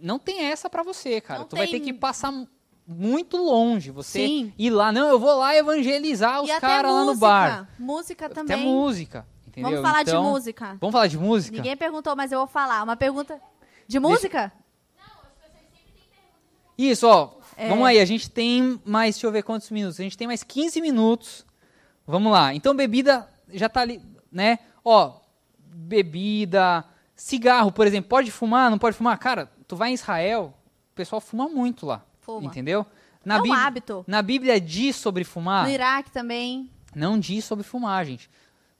Não tem essa para você, cara. Não tu vai tem. ter que passar mu- muito longe. Você Sim. ir lá, não, eu vou lá evangelizar os caras lá no bar. Música também. Até música, entendeu? Vamos falar Então, de música. Vamos falar de música? Ninguém perguntou, mas eu vou falar. Uma pergunta de música? Isso, ó. É. Vamos aí, a gente tem mais, deixa eu ver quantos minutos. A gente tem mais 15 minutos. Vamos lá. Então, bebida já tá ali, né? Ó, bebida, cigarro, por exemplo, pode fumar, não pode fumar? Cara, tu vai em Israel, o pessoal fuma muito lá. Fuma. Entendeu? Na É um Bíblia- hábito. Na Bíblia diz sobre fumar? No Iraque também. não diz sobre fumar, gente.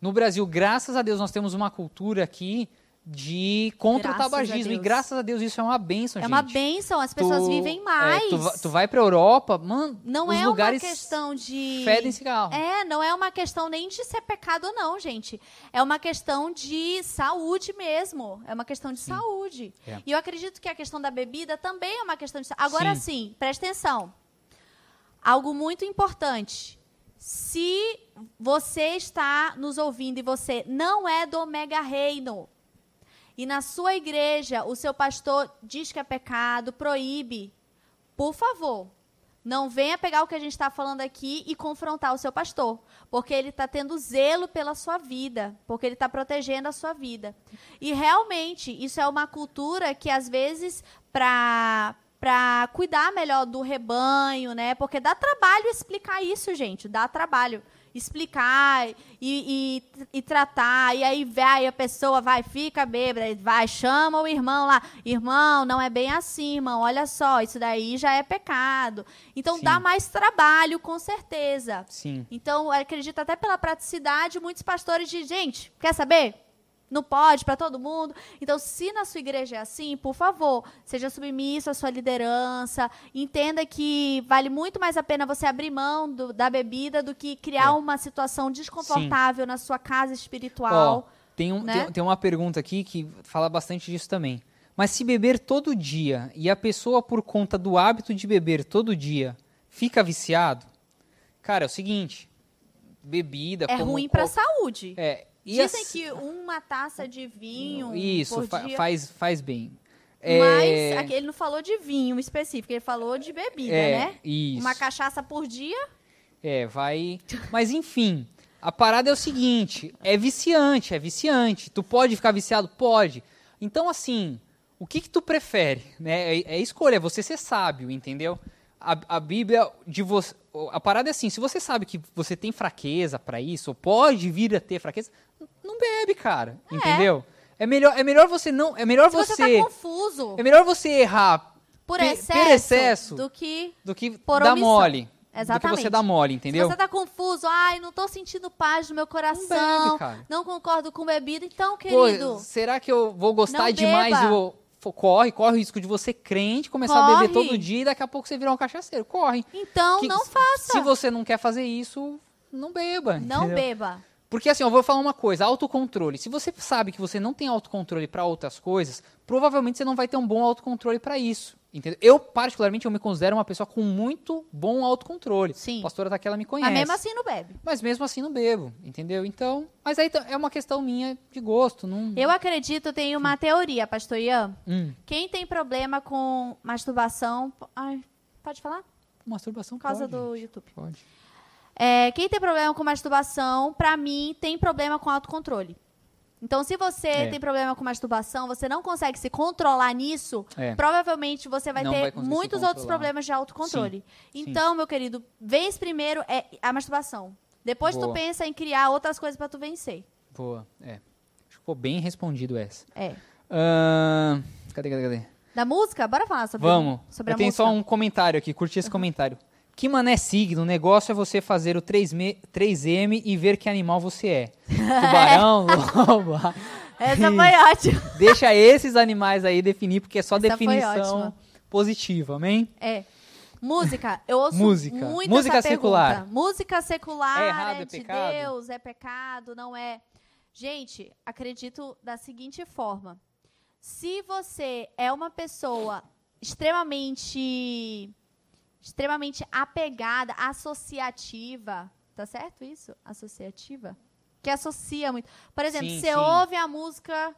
No Brasil, graças a Deus, nós temos uma cultura aqui de contra Graças o tabagismo. E graças a Deus isso é uma benção, É gente. uma bênção, as pessoas Tu- vivem é, mais. tu, va- tu vai pra Europa, mano, Não é lugares uma questão de. fedem cigarro. É, não é uma questão nem de ser pecado, não, gente. É uma questão de saúde mesmo. É uma questão de Sim. saúde. É. E eu acredito que a questão da bebida também é uma questão de saúde. Agora Sim. sim, presta atenção. Algo muito importante. Se você está nos ouvindo e você não é do Mega Reino, e na sua igreja o seu pastor diz que é pecado, proíbe, por favor, não venha pegar o que a gente está falando aqui e confrontar o seu pastor, porque ele está tendo zelo pela sua vida, porque ele está protegendo a sua vida. E realmente, isso é uma cultura que às vezes, para para cuidar melhor do rebanho, né? Porque dá trabalho explicar isso, gente, dá trabalho explicar e, e, e tratar, e aí vai a pessoa, vai, fica bêbada, vai, chama o irmão lá, irmão, não é bem assim, irmão, olha só, isso daí já é pecado. Então Sim. dá mais trabalho, com certeza. Sim. Então, acredito até pela praticidade, muitos pastores dizem, gente, quer saber? Não pode para todo mundo. Então, se na sua igreja é assim, por favor, seja submisso à sua liderança. Entenda que vale muito mais a pena você abrir mão do- da bebida do que criar É. uma situação desconfortável na sua casa espiritual. Ó, tem, um, né? tem, tem uma pergunta aqui que fala bastante disso também. Mas se beber todo dia e a pessoa, por conta do hábito de beber todo dia, fica viciado, cara, é o seguinte: bebida. é como ruim para a saúde. É, e Dizem as- que uma taça de vinho Isso, fa- dia... faz, faz bem. Mas É, aqui ele não falou de vinho específico, ele falou de bebida, é, né? Isso. Uma cachaça por dia É, vai. Mas enfim, A parada é o seguinte, é viciante, é viciante. Tu pode ficar viciado? Pode. Então, assim, o que que tu prefere? Né? É, é escolha, é você ser sábio, entendeu? A, a Bíblia de você... A parada é assim, se você sabe que você tem fraqueza para isso, ou pode vir a ter fraqueza, não bebe, cara, É. entendeu? É melhor, é melhor você não... É melhor Se você... você tá confuso é melhor você errar por excesso, per excesso do que do que por dar omissão. mole. Do que Exatamente. você dá mole, entendeu? Se você tá confuso, ai, não tô sentindo paz no meu Não coração, bebe, cara. não concordo com bebida, então, Pô, querido, será que eu vou gostar Não demais? e vou- corre, corre o risco de você crente, começar a beber Corre. todo dia e daqui a pouco você virar um cachaceiro. Corre. então Que- não faça. Se você não quer fazer isso, não beba. Não entendeu? beba. Porque assim, eu vou falar uma coisa, autocontrole. Se você sabe que você não tem autocontrole para outras coisas, provavelmente você não vai ter um bom autocontrole para isso. Entendeu? Eu, particularmente, eu me considero uma pessoa com muito bom autocontrole. Sim. A pastora Taquela me conhece. Mas mesmo assim não bebe. Mas mesmo assim não bebo, entendeu? Então, mas aí tá- é uma questão minha de gosto, não... Eu acredito, tenho uma teoria, pastor Ian. Hum, Quem tem problema com masturbação. Ai, pode falar? masturbação Por causa pode, do gente, YouTube. Pode. É, quem tem problema com masturbação, pra mim, tem problema com autocontrole. Então, se você É. tem problema com masturbação, você não consegue se controlar nisso, É. provavelmente você vai Não ter vai muitos outros problemas de autocontrole. Sim. Então, meu querido, vez primeiro é a masturbação. Depois tu Boa. pensa em criar outras coisas pra tu vencer. Boa, é. Acho que ficou bem respondido essa. É. Ahn, cadê, cadê, cadê? Da música? Bora falar sobre, Vamos. sobre Eu a tenho música. só um comentário aqui, curti esse comentário. Que mané signo, o negócio é você fazer o 3M, 3M e ver que animal você é. Tubarão, lobo. Essa foi ótima. Deixa esses animais aí definir, porque é só Essa definição positiva, amém? É. Música, eu ouço Música. muito Música essa secular. pergunta. Música secular É errado, é de pecado? Deus, é pecado, não é? Gente, acredito da seguinte forma. Se você é uma pessoa extremamente extremamente apegada, associativa, tá certo isso? Associativa? Que associa muito. Por exemplo, Sim, você sim. ouve a música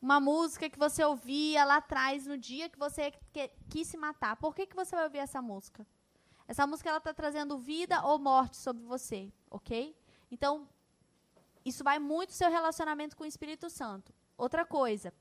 uma música que você ouvia lá atrás, no dia que você que- quis se matar. Por que, que você vai ouvir essa música? Essa música ela está trazendo vida ou morte sobre você, ok? Então, isso vai muito seu relacionamento com o Espírito Santo. Outra coisa,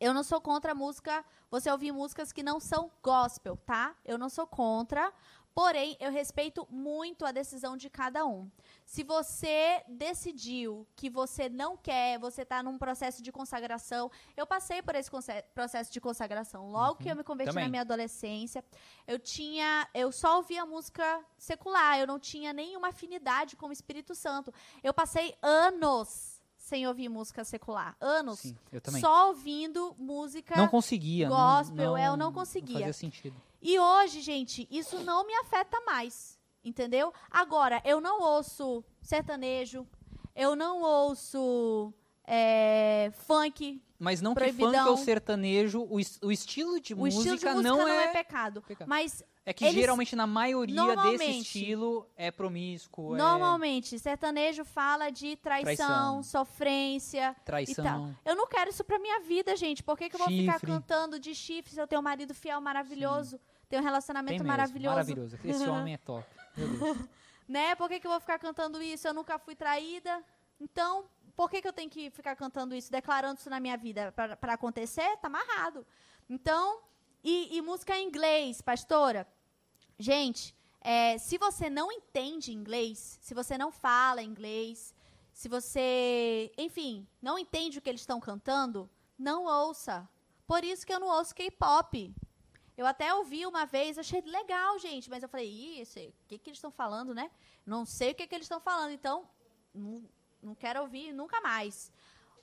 eu não sou contra a música, você ouvir músicas que não são gospel, tá? Eu não sou contra, porém, eu respeito muito a decisão de cada um. Se você decidiu que você não quer, você está num processo de consagração. Eu passei por esse processo de consagração. Logo que eu me converti também. na minha adolescência, eu tinha, eu só ouvia música secular, eu não tinha nenhuma afinidade com o Espírito Santo. Eu passei anos sem ouvir música secular, anos Sim, eu também. só ouvindo música Não conseguia. não- gospel, é, eu não Não conseguia. fazia sentido. e hoje, gente, isso não me afeta mais. Entendeu? Agora, eu não ouço sertanejo, eu não ouço é, funk. Mas não que Proibidão. funk ou sertanejo, o, o estilo de O música estilo de música não, é... pecado. pecado. Mas, É que eles- geralmente na maioria desse estilo é promíscuo, normalmente, sertanejo fala de traição, Traição. sofrência é traição. Eu não quero isso pra minha vida, gente. Por que, que eu vou ficar Chifre. cantando de chifre se eu tenho um marido fiel maravilhoso? Tenho um relacionamento mesmo, maravilhoso. maravilhoso. Esse homem é top. Meu Deus. né? Por que, que eu vou ficar cantando isso? Eu nunca fui traída. Então, por que, que eu tenho que ficar cantando isso, declarando isso na minha vida? Para acontecer? Tá amarrado. Então, e, e música em inglês, pastora? Gente, é, se você não entende inglês, se você não fala inglês, se você, enfim, não entende o que eles estão cantando, não ouça. Por isso que eu não ouço K-pop. Eu até ouvi uma vez, achei legal, gente, mas eu falei, Ih, esse- o que, que eles estão falando, né? Não sei o que, que eles estão falando, então não, não quero ouvir nunca mais.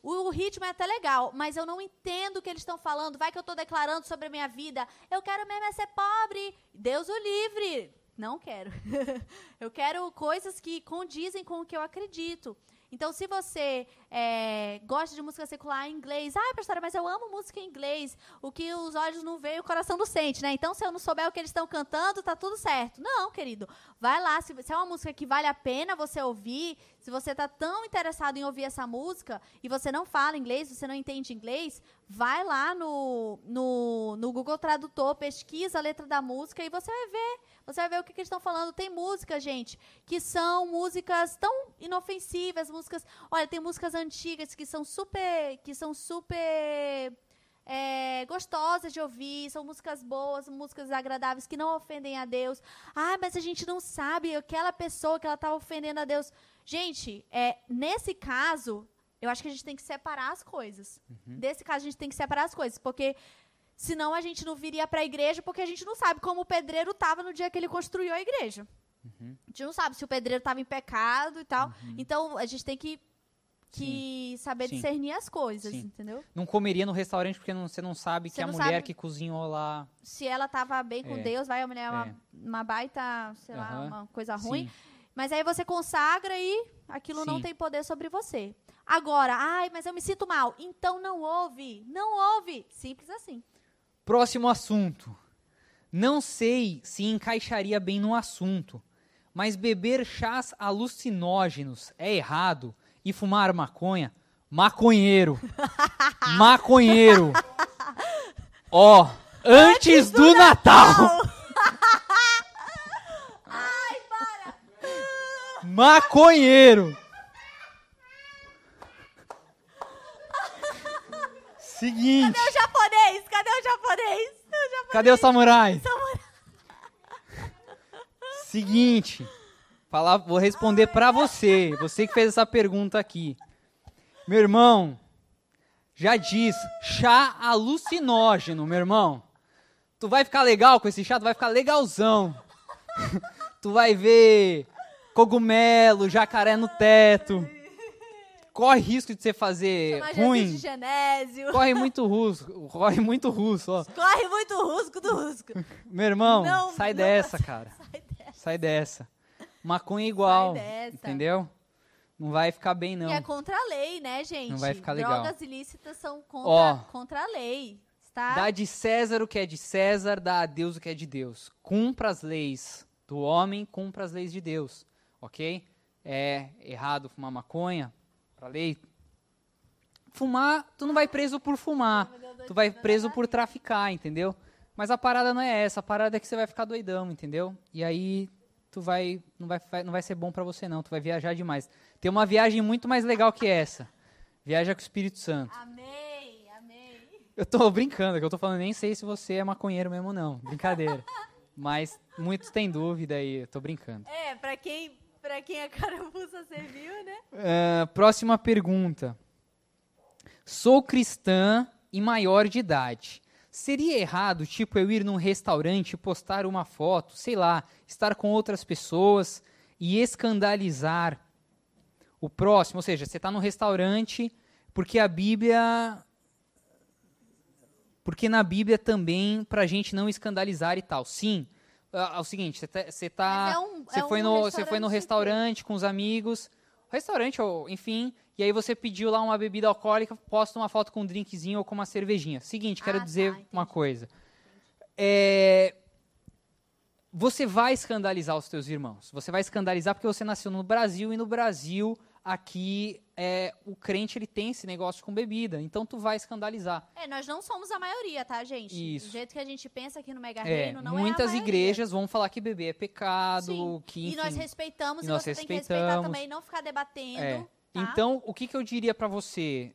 O, ritmo é até legal, mas eu não entendo o que eles estão falando. Vai que eu estou declarando sobre a minha vida. Eu quero mesmo é ser pobre. Deus o livre. Não quero. eu quero coisas que condizem com o que eu acredito. Então, se você é, gosta de música secular em inglês. Ah, pastora, mas eu amo música em inglês. O que os olhos não veem, o coração não sente, né? Então, se eu não souber o que eles estão cantando, tá tudo certo. Não, querido. Vai lá. Se, se é uma música que vale a pena você ouvir, se você tá tão interessado em ouvir essa música e você não fala inglês, você não entende inglês, vai lá no, no, no Google Tradutor, pesquisa a letra da música e você vai ver. Você vai ver o que, que eles estão falando. Tem músicas, gente, que são músicas tão inofensivas, músicas. Olha, tem músicas antigas que são super. que são super. É, gostosas de ouvir, são músicas boas, músicas agradáveis que não ofendem a Deus. Ah, mas a gente não sabe aquela pessoa que ela está ofendendo a Deus. Gente, é, nesse caso, eu acho que a gente tem que separar as coisas. Uhum. Nesse caso, a gente tem que separar as coisas, porque senão a gente não viria para a igreja, porque a gente não sabe como o pedreiro estava no dia que ele construiu a igreja. Uhum. A gente não sabe se o pedreiro estava em pecado e tal. Uhum. Então, a gente tem que, que saber Sim. discernir as coisas, Sim. entendeu? Não comeria no restaurante porque não, você não sabe você que não a mulher que cozinhou lá... Se ela estava bem com é. Deus, vai, a mulher é uma, é. uma baita, sei uhum. lá, uma coisa ruim. Sim. Mas aí você consagra e aquilo não tem poder sobre você. Agora, ai, mas eu me sinto mal. Então não ouve. Não ouve. Simples assim. Próximo assunto. Não sei se encaixaria bem no assunto, mas beber chás alucinógenos é errado e fumar maconha? Maconheiro. Maconheiro. Ó, oh, antes, antes, do, do Natal. Natal. Ai, para. Maconheiro. Seguinte. Cadê o japonês? Cadê o japonês? O japonês? Cadê o samurai? samurai. Seguinte. Falar, vou responder para você. Você que fez essa pergunta aqui. Meu irmão, já diz, chá alucinógeno, meu irmão. Tu vai ficar legal com esse chá, tu vai ficar legalzão. tu vai ver cogumelo, jacaré no teto corre risco de você fazer Chamar ruim. De genésio. Corre muito rusco, corre muito russo, ó. Corre muito rusco do rusco. Meu irmão, não, sai não, dessa, cara. Sai dessa. Sai dessa. Maconha igual, entendeu? Não vai ficar bem, não. E é contra a lei, né, gente? Não vai ficar legal. Drogas ilícitas são contra, ó, contra a lei. Tá? Dá de César o que é de César, dá a Deus o que é de Deus. Cumpra as leis do homem, cumpra as leis de Deus, ok? É errado fumar maconha? para lei. Fumar, tu não vai preso por fumar, tu vai preso por traficar, entendeu? Mas a parada não é essa, a parada é que você vai ficar doidão, entendeu? E aí tu vai não vai não vai ser bom para você não, tu vai viajar demais. Tem uma viagem muito mais legal que essa. Viaja com o Espírito Santo. Amém, amém. Eu tô brincando, que eu tô falando, nem sei se você é maconheiro mesmo não, brincadeira. Mas muitos têm dúvida aí, eu tô brincando. É, para quem para quem a carapuça serviu, né? Uh, próxima pergunta. Sou cristã e maior de idade. Seria errado, tipo, eu ir num restaurante, postar uma foto, sei lá, estar com outras pessoas e escandalizar o próximo? Ou seja, você está num restaurante porque a Bíblia. Porque na Bíblia também, para a gente não escandalizar e tal. Sim, é, é o seguinte, você tá, você tá, é um, você é foi no, você foi no restaurante com os amigos, restaurante ou enfim, e aí você pediu lá uma bebida alcoólica, posta uma foto com um drinkzinho ou com uma cervejinha. Seguinte, quero ah, dizer tá, uma coisa. É, você vai escandalizar os seus irmãos. Você vai escandalizar porque você nasceu no Brasil e no Brasil aqui é, o crente ele tem esse negócio com bebida, então tu vai escandalizar. É, nós não somos a maioria, tá, gente? Isso. Do jeito que a gente pensa aqui no Mega é, Reino, não muitas é Muitas igrejas vão falar que beber é pecado, Sim. que enfim, E nós respeitamos, e, nós você respeitamos. tem que respeitar também, não ficar debatendo. É. Tá? Então, o que, que eu diria para você?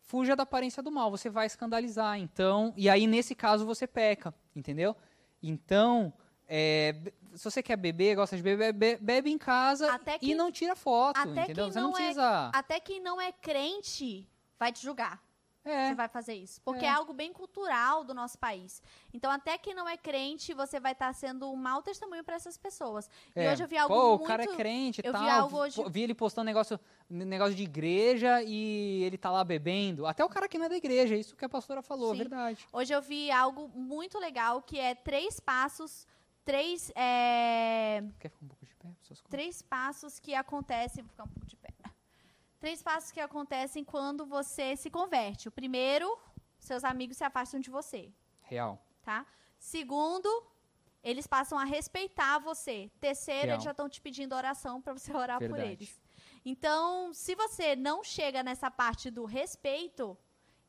Fuja da aparência do mal, você vai escandalizar. Então, e aí nesse caso você peca, entendeu? Então, é, se você quer beber, gosta de beber, bebe, bebe em casa que, e não tira foto, entendeu? Você não é precisa... É, até quem não é crente vai te julgar. É. Você vai fazer isso. Porque é. é. algo bem cultural do nosso país. Então, até quem não é crente, você vai estar tá sendo um mau testemunho para essas pessoas. É. E hoje eu vi algo Pô, muito... o cara é crente e eu tal. Vi, algo hoje... vi ele postando negócio, negócio de igreja e ele tá lá bebendo. Até o cara que não é da igreja, isso que a pastora falou, Sim. verdade. Hoje eu vi algo muito legal, que é três passos três. É... Quer ficar um pouco de pé? Três passos que acontecem. Vou ficar um pouco de pé. Três passos que acontecem quando você se converte. O primeiro, seus amigos se afastam de você, Real. tá? Segundo, eles passam a respeitar você. Terceiro, Real. eles já estão te pedindo oração para você orar por Verdade. eles. Então, se você não chega nessa parte do respeito,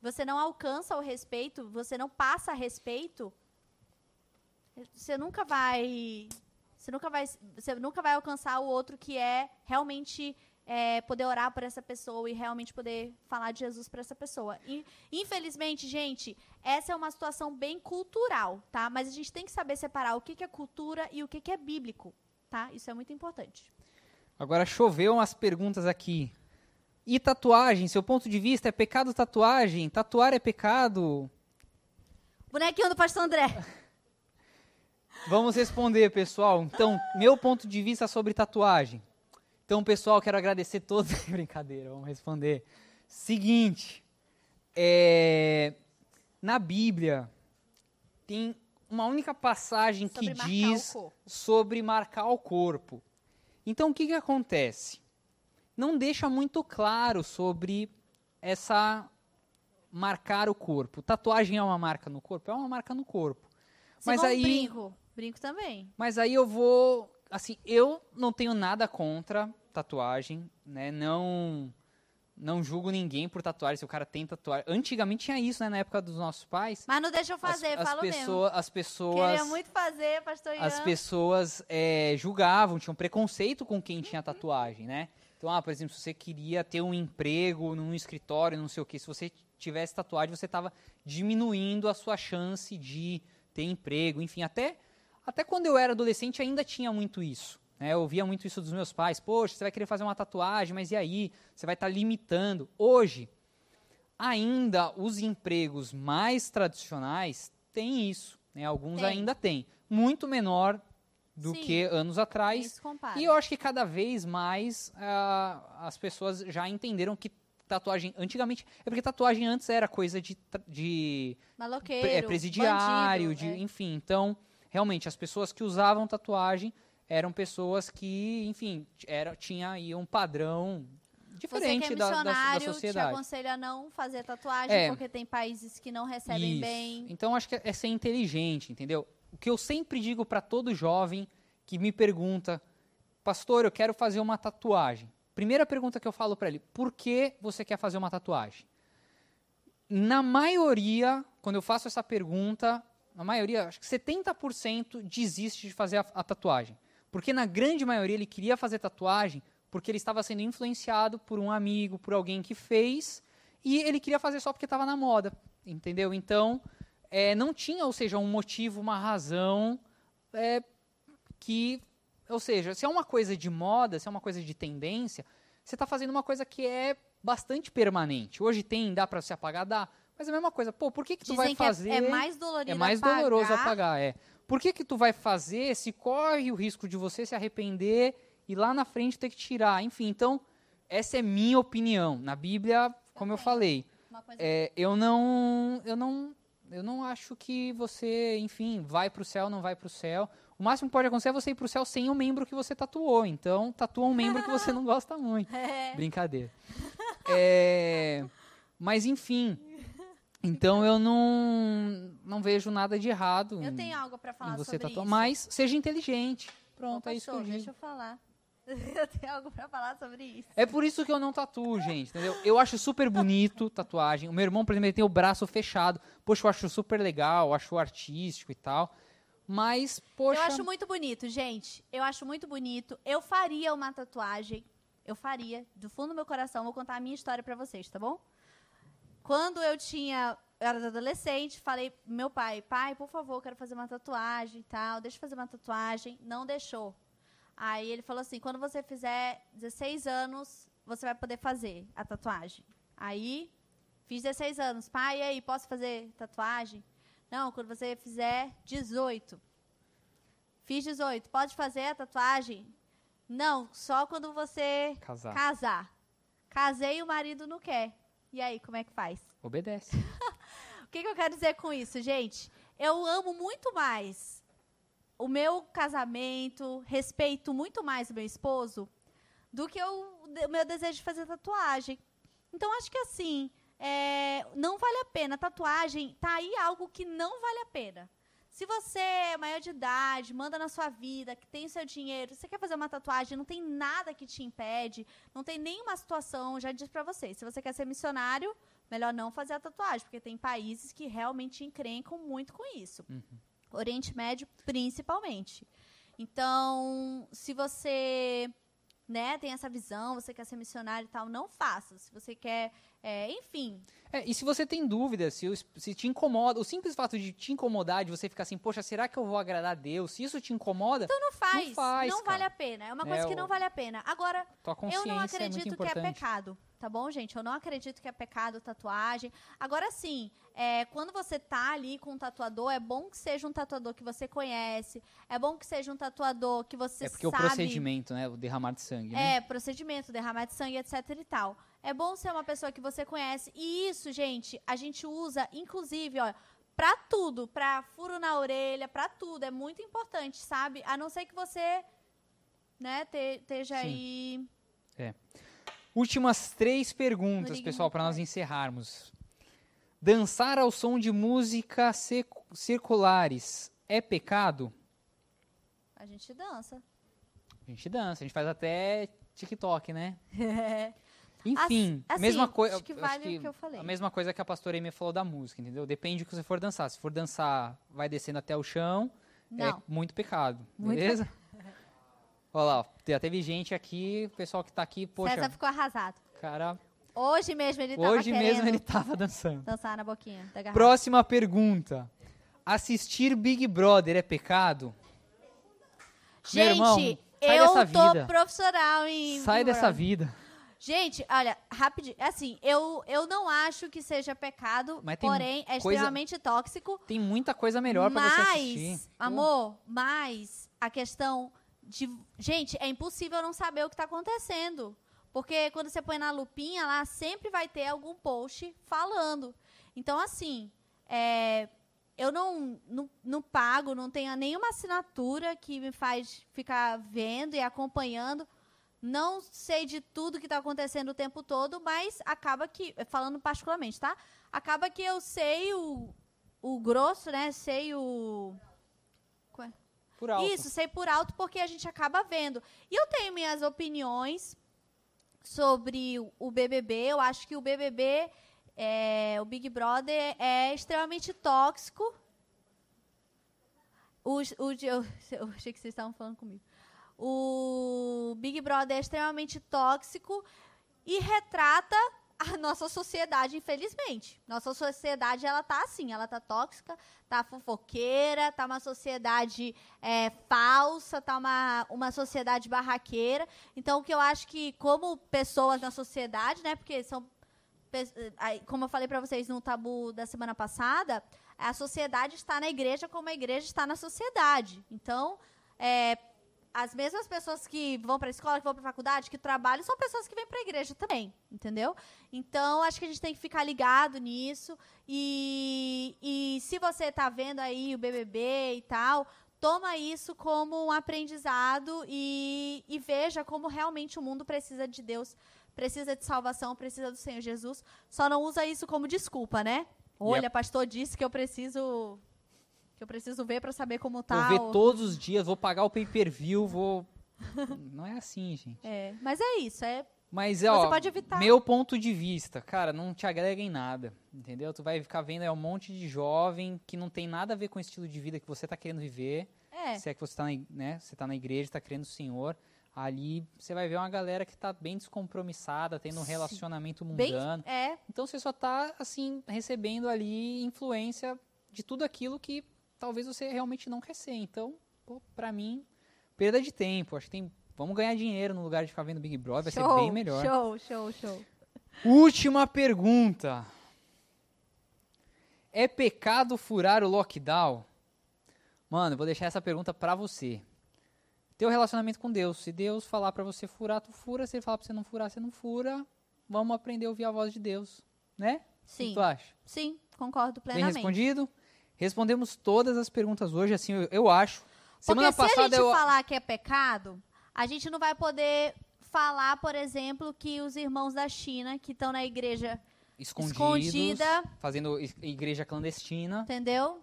você não alcança o respeito, você não passa respeito, você nunca vai, você nunca vai, você nunca vai alcançar o outro que é realmente é, poder orar por essa pessoa e realmente poder falar de Jesus para essa pessoa. E, infelizmente, gente, essa é uma situação bem cultural, tá? Mas a gente tem que saber separar o que, que é cultura e o que, que é bíblico, tá? Isso é muito importante. Agora choveu umas perguntas aqui. E tatuagem, seu ponto de vista, é pecado tatuagem? Tatuar é pecado? Bonequinho do Pastor André. Vamos responder, pessoal. Então, meu ponto de vista sobre tatuagem. Então, pessoal, quero agradecer todos. Brincadeira, vamos responder. Seguinte, é, na Bíblia tem uma única passagem que Sobre marcar diz sobre marcar o corpo. Então, o que, que acontece? Não deixa muito claro sobre essa marcar o corpo. Tatuagem é uma marca no corpo? É uma marca no corpo. Mas Segundo aí- brinco. Brinco também. Mas aí eu vou, assim, eu não tenho nada contra tatuagem, né? Não não julgo ninguém por tatuagem, se o cara tem tatuagem. Antigamente tinha isso, né, na época dos nossos pais. Mas não deixa eu fazer, as, falo mesmo. pessoas, as pessoas Queria muito fazer, pastor Ian. as pessoas é, julgavam, tinham preconceito com quem tinha tatuagem, né? Então, ah, por exemplo, se você queria ter um emprego num escritório, não sei o que, se você tivesse tatuagem, você estava diminuindo a sua chance de ter emprego, enfim, até até quando eu era adolescente ainda tinha muito isso. Né? Eu ouvia muito isso dos meus pais. Poxa, você vai querer fazer uma tatuagem, mas e aí? Você vai estar limitando. Hoje, ainda os empregos mais tradicionais têm isso. Né? Alguns Tem. ainda têm. Muito menor do Sim. que anos atrás. E eu acho que cada vez mais ah, as pessoas já entenderam que tatuagem antigamente é porque tatuagem antes era coisa de, de Maloqueiro, é, presidiário, bandido, de, é. enfim. Então, realmente as pessoas que usavam tatuagem eram pessoas que, enfim, era, tinha aí um padrão Você que diferente é da, da- da, missionário, te sociedade. aconselho a não fazer tatuagem, É. porque tem países que não recebem Isso. bem. Então acho que é ser inteligente, entendeu? O que eu sempre digo para todo jovem que me pergunta, pastor, eu quero fazer uma tatuagem. Primeira pergunta que eu falo para ele: por que você quer fazer uma tatuagem? Na maioria, quando eu faço essa pergunta, na maioria, acho que 70% desiste de fazer a, a tatuagem. Porque na grande maioria ele queria fazer tatuagem porque ele estava sendo influenciado por um amigo, por alguém que fez, e ele queria fazer só porque estava na moda, entendeu? Então, é, não tinha, ou seja, um motivo, uma razão é, que, ou seja, se é uma coisa de moda, se é uma coisa de tendência, você está fazendo uma coisa que é bastante permanente. Hoje tem, dá para se apagar, dá, mas é a mesma coisa. Pô, por que que tu Dizem vai que é- fazer? é, mais dolorido É mais apagar. doloroso apagar, é. Por que que tu vai fazer se corre o risco de você se arrepender e lá na frente ter que tirar? Enfim, então, essa é minha opinião. Na Bíblia, como eu tenho. falei, é, eu não eu não eu não acho que você, enfim, vai pro céu, não vai pro céu. O máximo que pode acontecer é você ir pro céu sem o membro que você tatuou. Então, tatua um membro que você não gosta muito. É. Brincadeira. É, mas enfim, então eu não não vejo nada de errado Eu tenho algo para falar você sobre tatuar, isso. mas seja inteligente. Pronto, é isso que eu digo. deixa eu falar. Eu tenho algo para falar sobre isso. É por isso que eu não tatuo, gente, entendeu? Eu acho super bonito tatuagem. O meu irmão, por exemplo, ele tem o braço fechado. Poxa, eu acho super legal, acho artístico e tal. Mas, poxa, Eu acho muito bonito, gente. Eu acho muito bonito. Eu faria uma tatuagem. Eu faria, do fundo do meu coração. Vou contar a minha história pra vocês, tá bom? Quando eu tinha. Eu era adolescente, falei pro meu pai, pai, por favor, quero fazer uma tatuagem e tal. Deixa eu fazer uma tatuagem. Não deixou. Aí ele falou assim: quando você fizer 16 anos, você vai poder fazer a tatuagem. Aí, fiz 16 anos. Pai, e aí, posso fazer tatuagem? Não, quando você fizer 18. Fiz 18. Pode fazer a tatuagem? Não, só quando você casar. casar. Casei e o marido não quer. E aí, como é que faz? Obedece. O que, que eu quero dizer com isso, gente? Eu amo muito mais o meu casamento, respeito muito mais o meu esposo do que o, o meu desejo de fazer tatuagem. Então, acho que assim, é, não vale a pena. Tatuagem, tá aí algo que não vale a pena. Se você é maior de idade, manda na sua vida, que tem seu dinheiro, você quer fazer uma tatuagem, não tem nada que te impede, não tem nenhuma situação, já disse para vocês. Se você quer ser missionário, melhor não fazer a tatuagem, porque tem países que realmente encrencam muito com isso. Uhum. Oriente Médio, principalmente. Então, se você né, tem essa visão, você quer ser missionário e tal, não faça. Se você quer, é, enfim. É, e se você tem dúvida, se, se te incomoda, o simples fato de te incomodar, de você ficar assim, poxa, será que eu vou agradar a Deus? Se isso te incomoda, então não faz. Não, faz, não vale a pena. É uma coisa é, que não vale a pena. Agora, eu não é acredito é que é pecado tá bom, gente? Eu não acredito que é pecado tatuagem. Agora sim, é, quando você tá ali com um tatuador, é bom que seja um tatuador que você conhece, é bom que seja um tatuador que você sabe... É porque sabe... o procedimento, né? O derramar de sangue, né? É, procedimento, derramar de sangue, etc e tal. É bom ser uma pessoa que você conhece. E isso, gente, a gente usa, inclusive, ó, pra tudo. Pra furo na orelha, pra tudo. É muito importante, sabe? A não ser que você, né, esteja aí... É. Últimas três perguntas, pessoal, para nós encerrarmos. Dançar ao som de música circulares é pecado? A gente dança. A gente dança, a gente faz até TikTok, né? Enfim, assim, mesma coisa. Acho que vale acho que o que eu falei. A mesma coisa que a pastora Amy falou da música, entendeu? Depende do que você for dançar. Se for dançar, vai descendo até o chão, é Não. é muito pecado, muito beleza? Pe... Olha lá, já teve gente aqui, o pessoal que tá aqui, poxa. César ficou arrasado. Cara. Hoje mesmo ele tava Hoje mesmo ele tava dançando. Dançar na boquinha da garrafa. Próxima pergunta. Assistir Big Brother é pecado? Gente, irmão, eu tô vida. profissional em. Sai dessa vida. Gente, olha, rapidinho. Assim, eu, eu não acho que seja pecado, porém é coisa, extremamente tóxico. Tem muita coisa melhor para você assistir. Mas, amor, mas a questão de, gente, é impossível não saber o que está acontecendo. Porque quando você põe na lupinha lá, sempre vai ter algum post falando. Então, assim, é, eu não, não, não, pago, não tenho nenhuma assinatura que me faz ficar vendo e acompanhando. Não sei de tudo que está acontecendo o tempo todo, mas acaba que, falando particularmente, tá? Acaba que eu sei o, o grosso, né? Sei o por alto. Isso, sei por alto porque a gente acaba vendo. E eu tenho minhas opiniões sobre o BBB. Eu acho que o BBB, é, o Big Brother, é extremamente tóxico. O, o, eu, eu achei que vocês estavam falando comigo. O Big Brother é extremamente tóxico e retrata a nossa sociedade, infelizmente. Nossa sociedade, ela tá assim, ela tá tóxica, tá fofoqueira, tá uma sociedade é, falsa, tá uma, uma sociedade barraqueira. Então, o que eu acho que, como pessoas na sociedade, né, porque são, como eu falei para vocês no tabu da semana passada, a sociedade está na igreja como a igreja está na sociedade. Então, é, as mesmas pessoas que vão para a escola, que vão para a faculdade, que trabalham, são pessoas que vêm para a igreja também, entendeu? Então, acho que a gente tem que ficar ligado nisso. E, e se você está vendo aí o BBB e tal, toma isso como um aprendizado e, e veja como realmente o mundo precisa de Deus, precisa de salvação, precisa do Senhor Jesus. Só não usa isso como desculpa, né? Olha, yep. pastor disse que eu preciso que eu preciso ver para saber como tá. Vou ver ou... todos os dias, vou pagar o pay-per-view, vou... não é assim, gente. É, mas é isso, é... Mas, ó, pode evitar. meu ponto de vista, cara, não te agrega em nada, entendeu? Tu vai ficar vendo é um monte de jovem que não tem nada a ver com o estilo de vida que você tá querendo viver. É. Se é que você tá na, né, você tá na igreja, tá querendo o Senhor ali você vai ver uma galera que está bem descompromissada, tendo um relacionamento mundano. Bem, é. Então você só está assim recebendo ali influência de tudo aquilo que talvez você realmente não quer ser. Então, para mim, perda de tempo. Acho que tem. Vamos ganhar dinheiro no lugar de ficar vendo Big Brother, vai show, ser bem melhor. Show, show, show. Última pergunta. É pecado furar o lockdown? Mano, eu vou deixar essa pergunta para você. Teu relacionamento com Deus. Se Deus falar para você furar, tu fura. Se ele falar pra você não furar, você não fura. Vamos aprender a ouvir a voz de Deus, né? Sim. O que tu acha? Sim, concordo plenamente. Bem respondido? Respondemos todas as perguntas hoje, assim, eu, eu acho. Semana Porque passada se a gente eu... falar que é pecado, a gente não vai poder falar, por exemplo, que os irmãos da China que estão na igreja Escondida. fazendo igreja clandestina. Entendeu?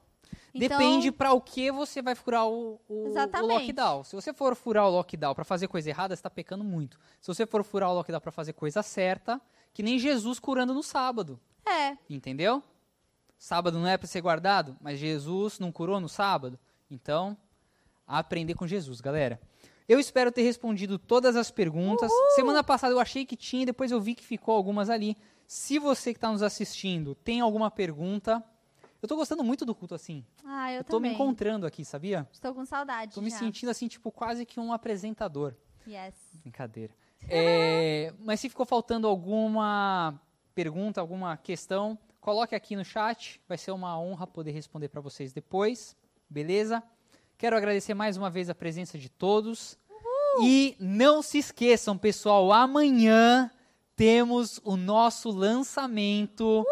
Depende pra o que você vai furar o, o- o lockdown. Se você for furar o lockdown pra fazer coisa errada, você tá pecando muito. Se você for furar o lockdown pra fazer coisa certa, que nem Jesus curando no sábado. É, Entendeu? Sábado não é para ser guardado, mas Jesus não curou no sábado. Então, aprender com Jesus, galera. Eu espero ter respondido todas as perguntas. Semana passada eu achei que tinha, depois eu vi que ficou algumas ali. Se você que está nos assistindo tem alguma pergunta, eu tô gostando muito do culto assim. ah, eu, Eu tô me encontrando aqui, sabia? Estou com saudade. Tô me já. sentindo assim, tipo, quase que um apresentador. Yes. Brincadeira. É, mas se ficou faltando alguma pergunta, alguma questão, coloque aqui no chat. Vai ser uma honra poder responder para vocês depois. Beleza? Quero agradecer mais uma vez a presença de todos. E não se esqueçam, pessoal, amanhã temos o nosso lançamento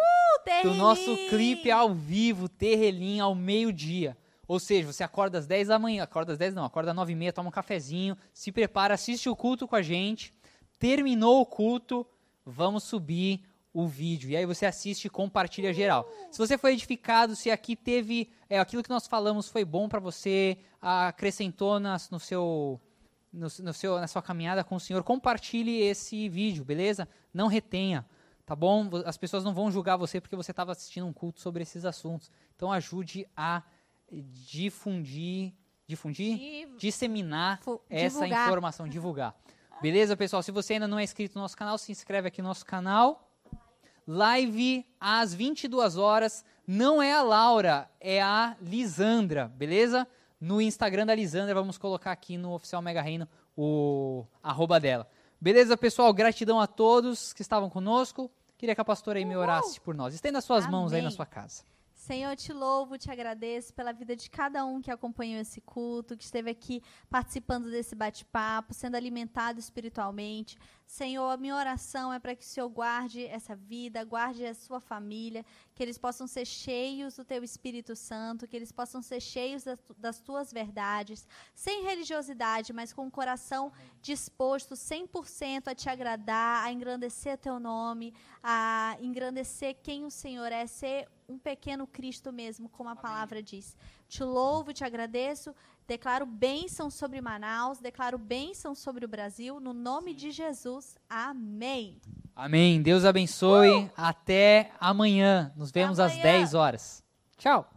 do nosso clipe ao vivo, Terrelim, ao meio-dia. Ou seja, você acorda às 10 da manhã, acorda às 10 não, acorda às 9 e meia, toma um cafezinho, se prepara, assiste o culto com a gente. Terminou o culto, vamos subir o vídeo. E aí você assiste e compartilha geral. Se você foi edificado, se aqui teve, é, aquilo que nós falamos foi bom para você, acrescentou nas, no seu no, no seu, na sua caminhada com o Senhor, compartilhe esse vídeo, beleza? Não retenha, tá bom? As pessoas não vão julgar você porque você estava assistindo um culto sobre esses assuntos. Então ajude a difundir, difundir, Div- disseminar Fu- essa divulgar. informação, divulgar. Beleza, pessoal? Se você ainda não é inscrito no nosso canal, se inscreve aqui no nosso canal. Live às 22 horas. Não é a Laura, é a Lisandra, beleza? No Instagram da Lisandra, vamos colocar aqui no Oficial Mega Reino o arroba dela. Beleza, pessoal? Gratidão a todos que estavam conosco. Queria que a pastora aí me orasse por nós. Estenda suas mãos aí na Amém. sua casa. Senhor, eu te louvo, te agradeço pela vida de cada um que acompanhou esse culto, que esteve aqui participando desse bate-papo, sendo alimentado espiritualmente. Senhor, a minha oração é para que o Senhor guarde essa vida, guarde a sua família, que eles possam ser cheios do teu Espírito Santo, que eles possam ser cheios das, das tuas verdades, sem religiosidade, mas com o coração disposto 100% a te agradar, a engrandecer teu nome, a engrandecer quem o Senhor é, ser um pequeno Cristo mesmo, como a palavra diz. Te louvo, te agradeço, declaro bênção sobre Manaus, declaro bênção sobre o Brasil, no nome de Jesus. Amém. Amém. Deus abençoe. Até amanhã. Nos vemos às amanhã. 10 horas. Tchau.